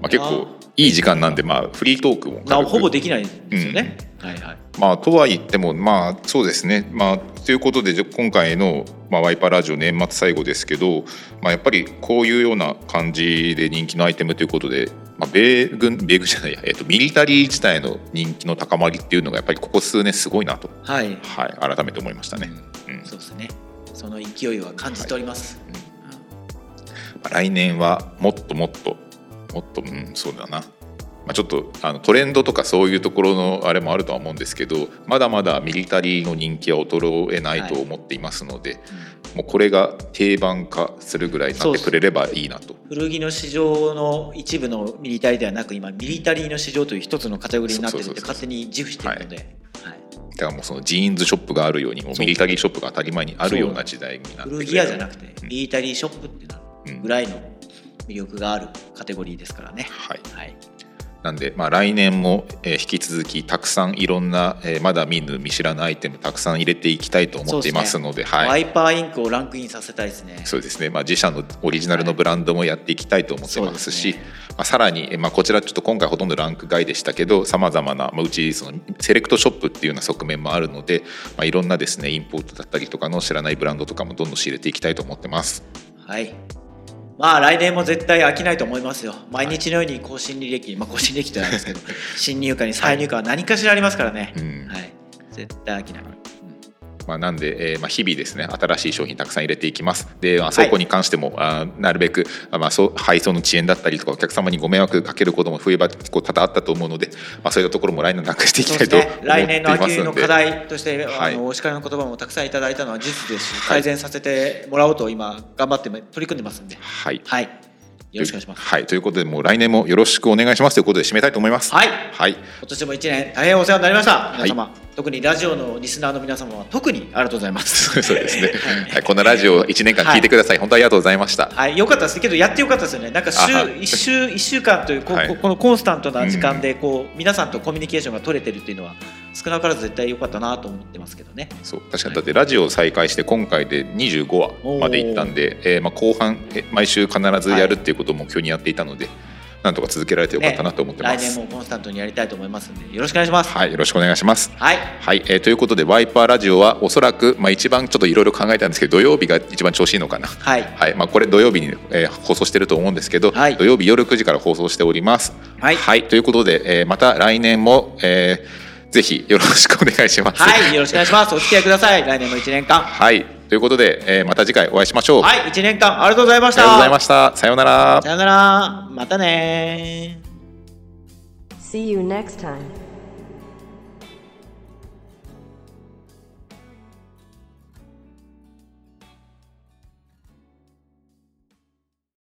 まあ、結構いい時間なんで、まあ、フリートークもな軽く。ほぼできないんですよね、はいはい。まあ、とは言っても、まあ、そうですね。まあ、ということで、今回の、まあ、ワイパーラジオ年末最後ですけど、まあ、やっぱりこういうような感じで人気のアイテムということで、まあ、米軍、米軍じゃないや、えっと、ミリタリー自体の人気の高まりっていうのが、やっぱりここ数年すごいなと、はい、はい、改めて思いましたね。うん。そうですね。その勢いは感じております、まあ来年はもっともっと、もっと、うん、そうだな。まあ、ちょっとあのトレンドとかそういうところのあれもあるとは思うんですけどまだまだミリタリーの人気は衰えないと思っていますので、もうこれが定番化するぐらいになってくれればいいなと。古着の市場の一部のミリタリーではなく今ミリタリーの市場という一つのカテゴリーになってるって勝手に自負してるので、はい。だからもうそのジーンズショップがあるようにもうミリタリーショップが当たり前にあるような時代になって古着屋じゃなくてうん。ミリタリーショップってなるぐらいの魅力があるカテゴリーですからね。はい、はい、なんで、まあ、来年も、えー引き続きたくさんいろんな、えーまだ見ぬ見知らぬアイテムたくさん入れていきたいと思っていますのではいワイパーインクをランクインさせたいですね。そうですね、まあ、自社のオリジナルのブランドもやっていきたいと思ってますし、そうですまあ、さらに、えまあ、こちらちょっと今回ほとんどランク外でしたけどさまざまな、まあ、うちそのセレクトショップっていうような側面もあるので、まあ、いろんなですねインポートだったりとかの知らないブランドとかもどんどん仕入れていきたいと思ってます。はい。まあ来年も絶対飽きないと思いますよ。毎日のように更新履歴、まあ更新履歴じゃないですけど、新入荷に再入荷は何かしらありますからね。うんはい。絶対飽きない。まあ、なんで、えーまあ、日々ですね新しい商品たくさん入れていきます。で、まあ、倉庫に関しても、あーなるべく、あまあ、そう配送の遅延だったりとかお客様にご迷惑かけることも増えば結構多々あったと思うので、まあ、そういったところも来年なくしていきたいと思っていですね。来年の秋の課題として、はい。あのお叱りの言葉もたくさんいただいたのは事実ですし、はい改善させてもらおうと今頑張って取り組んでますんで、はい。はい。よろしくお願いします。はい、ということでもう来年もよろしくお願いします。ということで締めたいと思います。はい。はい、今年も一年大変お世話になりました。皆い。様、特にラジオのリスナーの皆様は特にありがとうございます。そうですね、はい。はい、このラジオを1年間聞いてください、本当ありがとうございました。はい、よかったです。けどやってよかったですよね。なんか週一週一週間というこ,、はい。このコンスタントな時間でこう、皆さんとコミュニケーションが取れてるっていうのは少なからず絶対良かったなと思ってますけどね。そう確かにだってラジオを再開して今回で25話までいったんで、えーまあ、後半え毎週必ずやるっていうことを目標にやっていたので、なんとか続けられてよかったなと思ってます。来年もコンスタントにやりたいと思いますんでよろしくお願いします。はい、よろしくお願いします。はい。はい、えーということでワイパーラジオはおそらく、まあ、一番ちょっといろいろ考えたんですけど土曜日が一番調子いいのかな。はい。はいまあ、これ土曜日に、えー放送してると思うんですけど、はい土曜日夜9時から放送しております。はいということで、えーまた来年も、えーぜひよろしくお願いします。はい、よろしくお願いします。お付き合いください。来年も一年間。はい、ということで、えーまた次回お会いしましょう。はい、一年間ありがとうございました。ありがとうございました。さようならさ。よなら。またね See you next time.